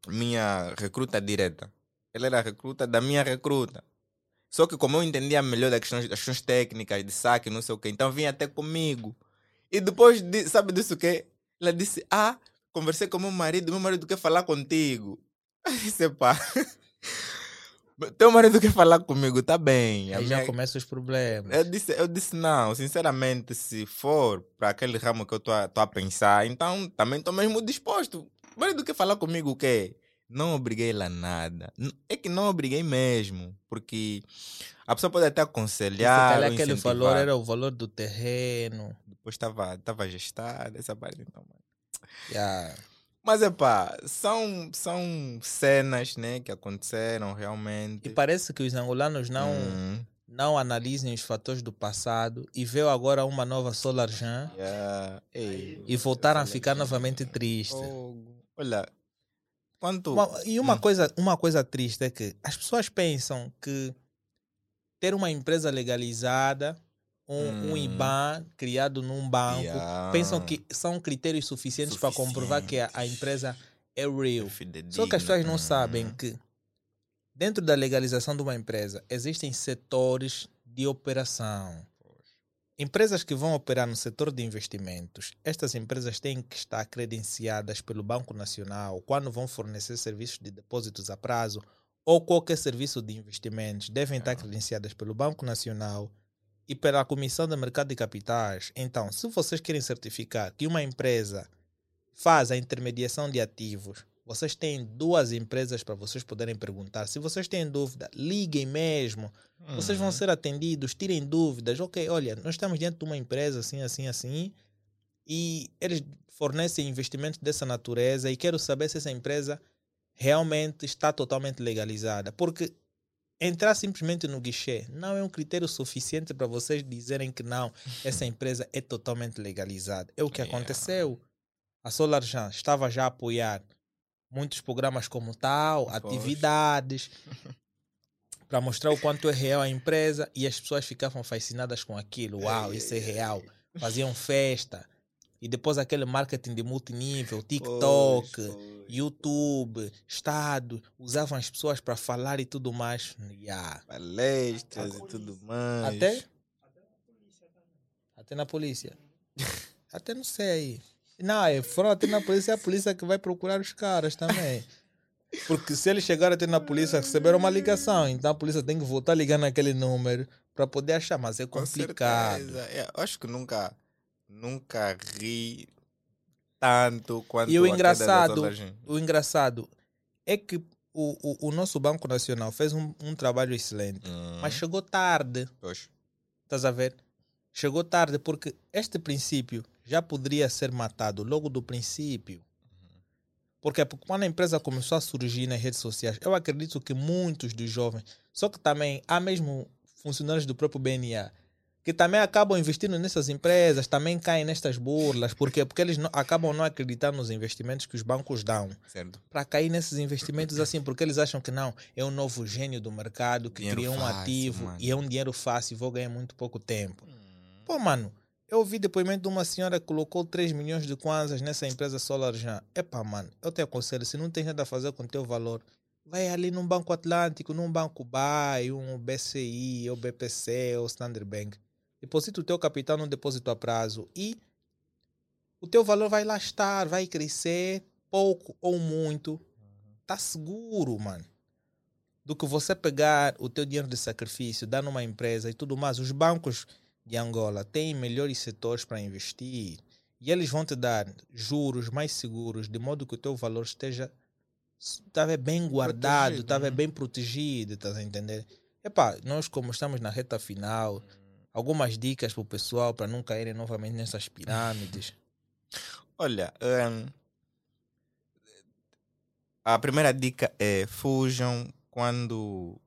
minha recruta direta, ela era a recruta da minha recruta. Só que como eu entendia melhor das questões, das questões técnicas, de saque, não sei o quê, então vinha até comigo. E depois, de, sabe disso o quê? Ela disse: Ah, conversei com meu marido, meu marido quer falar contigo. Aí disse: Pá. Teu marido quer falar comigo, tá bem. Aí minha... já começam os problemas. Eu disse, eu disse, não, sinceramente, se for para aquele ramo que eu estou a, a pensar, então também estou mesmo disposto. O marido quer falar comigo o quê? Não obriguei ela a nada. É que não obriguei mesmo, porque a pessoa pode até aconselhar. Se aquele valor era o valor do terreno depois estava tava gestada, essa parte então. Yeah. Mas é pá, são, são cenas né, que aconteceram realmente. E parece que os angolanos não, hum. não analisem os fatores do passado e veio agora uma nova Solar Jean yeah. Ei, e voltaram a ficar novamente tristes. Oh, olha, quanto. E uma, hum. coisa, uma coisa triste é que as pessoas pensam que ter uma empresa legalizada um, hum. um IBAN criado num banco, yeah. pensam que são critérios suficientes para comprovar que a, a, empresa é real. Só que as pessoas não hum. sabem que dentro da legalização de uma empresa existem setores de operação. Empresas que vão operar no setor de investimentos, estas empresas têm que estar credenciadas pelo Banco Nacional quando vão fornecer serviços de depósitos a prazo ou qualquer serviço de investimentos, devem estar credenciadas pelo Banco Nacional e pela Comissão de Mercado de Capitais. Então, se vocês querem certificar que uma empresa faz a intermediação de ativos, vocês têm duas empresas para vocês poderem perguntar. Se vocês têm dúvida, liguem mesmo. Uhum. Vocês vão uhum. ser atendidos, tirem dúvidas. Ok, olha, nós estamos diante de uma empresa assim, assim, assim, e eles fornecem investimentos dessa natureza e quero saber se essa empresa realmente está totalmente legalizada. Porque entrar simplesmente no guichê não é um critério suficiente para vocês dizerem que não, essa empresa é totalmente legalizada. É o que aconteceu. A SolarJan estava já a apoiar muitos programas como tal, atividades, para mostrar o quanto é real a empresa e as pessoas ficavam fascinadas com aquilo. Uau, isso é real. Faziam festa. E depois aquele marketing de multinível, TikTok, Pois, pois. YouTube, Estado, usavam as pessoas para falar e tudo mais. Yeah. Palestras e tudo mais. Até? Até na polícia. até não sei aí. Não, é, foram até na polícia, é a polícia que vai procurar os caras também. Porque se eles chegarem até na polícia, receberam uma ligação, então a polícia tem que voltar a ligar naquele número para poder achar, mas é Com complicado. certeza. É, acho que nunca, nunca ri tanto quanto E o engraçado, o engraçado é que o, o, o nosso Banco Nacional fez um, um trabalho excelente, Hum, mas chegou tarde. pois. Estás a ver? Chegou tarde porque este princípio já poderia ser matado logo do princípio. Porque, porque quando a empresa começou a surgir nas redes sociais, eu acredito que muitos dos jovens, só que também há mesmo funcionários do próprio BNA, que também acabam investindo nessas empresas, também caem nestas burlas. Por quê? Porque eles não, acabam não acreditando nos investimentos que os bancos dão Certo. para cair nesses investimentos assim, porque eles acham que não, é um novo gênio do mercado que Dinheiro cria um fácil, ativo mano. e é um dinheiro fácil, vou ganhar muito pouco tempo. Pô, mano, eu ouvi depoimento de uma senhora que colocou 3 milhões de kwanzas nessa empresa Solar já. Epá, mano, eu te aconselho, se não tem nada a fazer com o teu valor, vai ali num Banco Atlântico, num Banco BAE, um BCI, ou BPC, ou Standard Bank. Deposita o teu capital num depósito a prazo e o teu valor vai lá estar, vai crescer pouco ou muito. Tá seguro, mano. Do que você pegar o teu dinheiro de sacrifício, dar numa empresa e tudo mais. Os bancos de Angola têm melhores setores para investir e eles vão te dar juros mais seguros, de modo que o teu valor esteja estava bem guardado, Protegido, estava né? bem protegido, estás a entender? Epá, nós como estamos na reta final, algumas dicas para o pessoal para não caírem novamente nessas pirâmides. Olha, hum, a primeira dica é fujam quando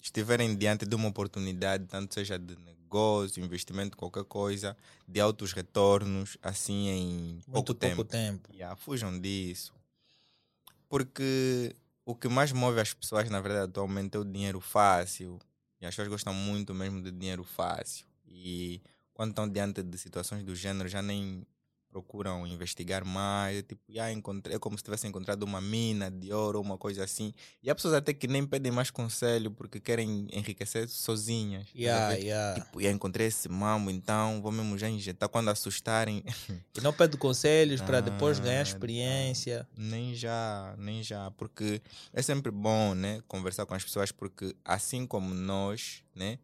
estiverem diante de uma oportunidade, tanto seja de negócio, investimento, qualquer coisa, de altos retornos, assim em pouco Muito tempo. pouco tempo. Yeah, fujam disso. Porque o que mais move as pessoas, na verdade, atualmente é o dinheiro fácil. E as pessoas gostam muito mesmo de dinheiro fácil. E quando estão diante de situações do gênero, já nem procuram investigar mais. É tipo, já encontrei, é como se tivessem encontrado uma mina de ouro ou uma coisa assim. E há pessoas até que nem pedem mais conselho porque querem enriquecer sozinhas. Yeah, yeah. Tipo, já encontrei esse mambo, então vou mesmo já injetar. Quando assustarem, E não pede conselhos para depois ganhar Ah, experiência. Nem já, nem já, porque é sempre bom, né, conversar com as pessoas, porque assim como nós, né,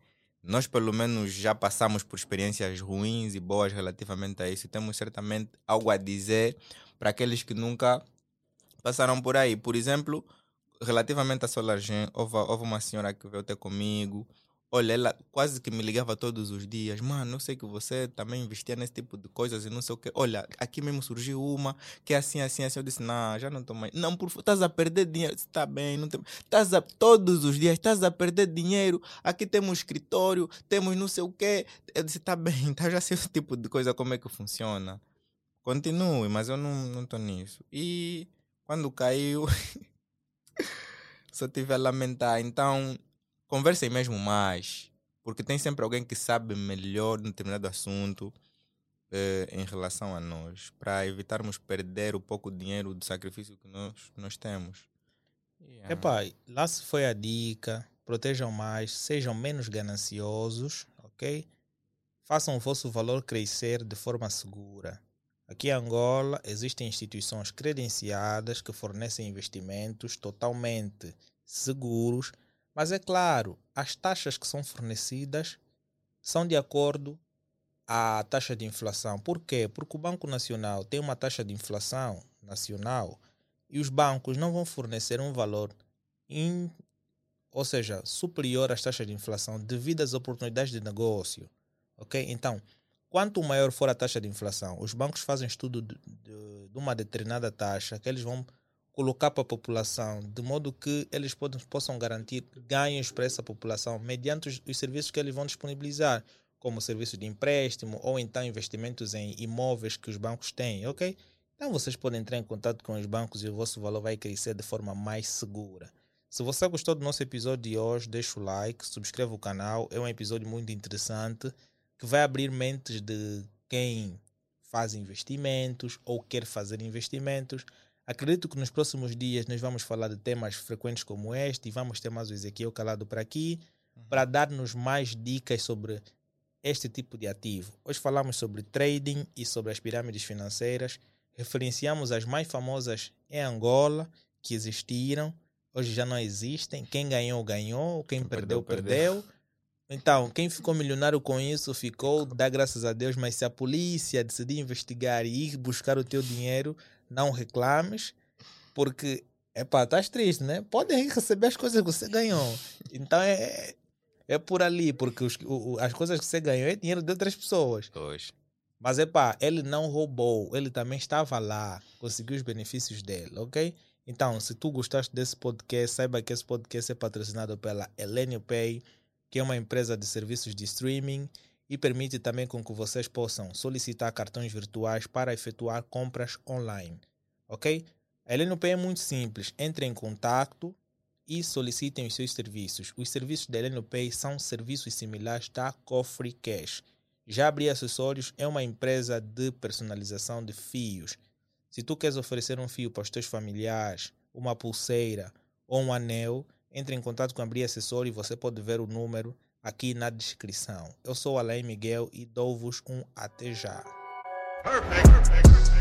nós pelo menos já passamos por experiências ruins e boas relativamente a isso, temos certamente algo a dizer para aqueles que nunca passaram por aí. Por exemplo, relativamente a Solargen, houve, houve uma senhora que veio ter comigo. Olha, ela quase que me ligava todos os dias. Mano, eu sei que você também investia nesse tipo de coisas e não sei o quê. Olha, aqui mesmo surgiu uma que é assim, assim, assim. Eu disse, não, já não estou mais. Não, por favor, estás a perder dinheiro. Está bem, não tem. Estás a, todos os dias, estás a perder dinheiro. Aqui temos escritório, temos não sei o quê. Eu disse, tá bem, tá, já sei esse tipo de coisa, como é que funciona. Continue, mas eu não estou nisso. E quando caiu, só tive a lamentar. Então, conversem mesmo mais, porque tem sempre alguém que sabe melhor de determinado assunto eh, em relação a nós, para evitarmos perder o pouco dinheiro do sacrifício que nós, nós temos. Yeah. Epá, lá se foi a dica. Protejam mais, sejam menos gananciosos, ok? Façam o vosso valor crescer de forma segura. Aqui em Angola existem instituições credenciadas que fornecem investimentos totalmente seguros, mas é claro, as taxas que são fornecidas são de acordo à taxa de inflação. Por quê? Porque o Banco Nacional tem uma taxa de inflação nacional e os bancos não vão fornecer um valor in, ou seja, superior às taxas de inflação devido às oportunidades de negócio. Ok? Então, quanto maior for a taxa de inflação, os bancos fazem estudo de, de, de uma determinada taxa que eles vão colocar para a população, de modo que eles podem, possam garantir ganhos para essa população mediante os, os serviços que eles vão disponibilizar, como serviço de empréstimo ou então investimentos em imóveis que os bancos têm, ok? Então vocês podem entrar em contato com os bancos e o vosso valor vai crescer de forma mais segura. Se você gostou do nosso episódio de hoje, deixa o like, subscreva o canal. É um episódio muito interessante que vai abrir mentes de quem faz investimentos ou quer fazer investimentos. Acredito que nos próximos dias nós vamos falar de temas frequentes como este e vamos ter mais o Ezequiel calado por aqui uhum. para dar-nos mais dicas sobre este tipo de ativo. Hoje falamos sobre trading e sobre as pirâmides financeiras. Referenciamos as mais famosas em Angola que existiram, hoje já não existem. Quem ganhou, ganhou. Quem, quem perdeu, perdeu. perdeu. Então, quem ficou milionário com isso ficou, dá graças a Deus, mas se a polícia decidir investigar e ir buscar o teu dinheiro, não reclames, porque, epá, estás triste, né? Podem receber as coisas que você ganhou. Então, é, é por ali, porque os, o, as coisas que você ganhou é dinheiro de outras pessoas. Pois. Mas, epá, ele não roubou, ele também estava lá, conseguiu os benefícios dele, ok? Então, se tu gostaste desse podcast, saiba que esse podcast é patrocinado pela Elenio Pay, que é uma empresa de serviços de streaming e permite também com que vocês possam solicitar cartões virtuais para efetuar compras online. Ok? A Pay é muito simples. Entre em contato e solicitem os seus serviços. Os serviços da Pay são serviços similares da Cofre Cash. Já Abri Acessórios é uma empresa de personalização de fios. Se tu queres oferecer um fio para os teus familiares, uma pulseira ou um anel, entre em contato com a Abri Acessório e você pode ver o número aqui na descrição. Eu sou Alain Miguel e dou-vos um até já. Perfect, perfect.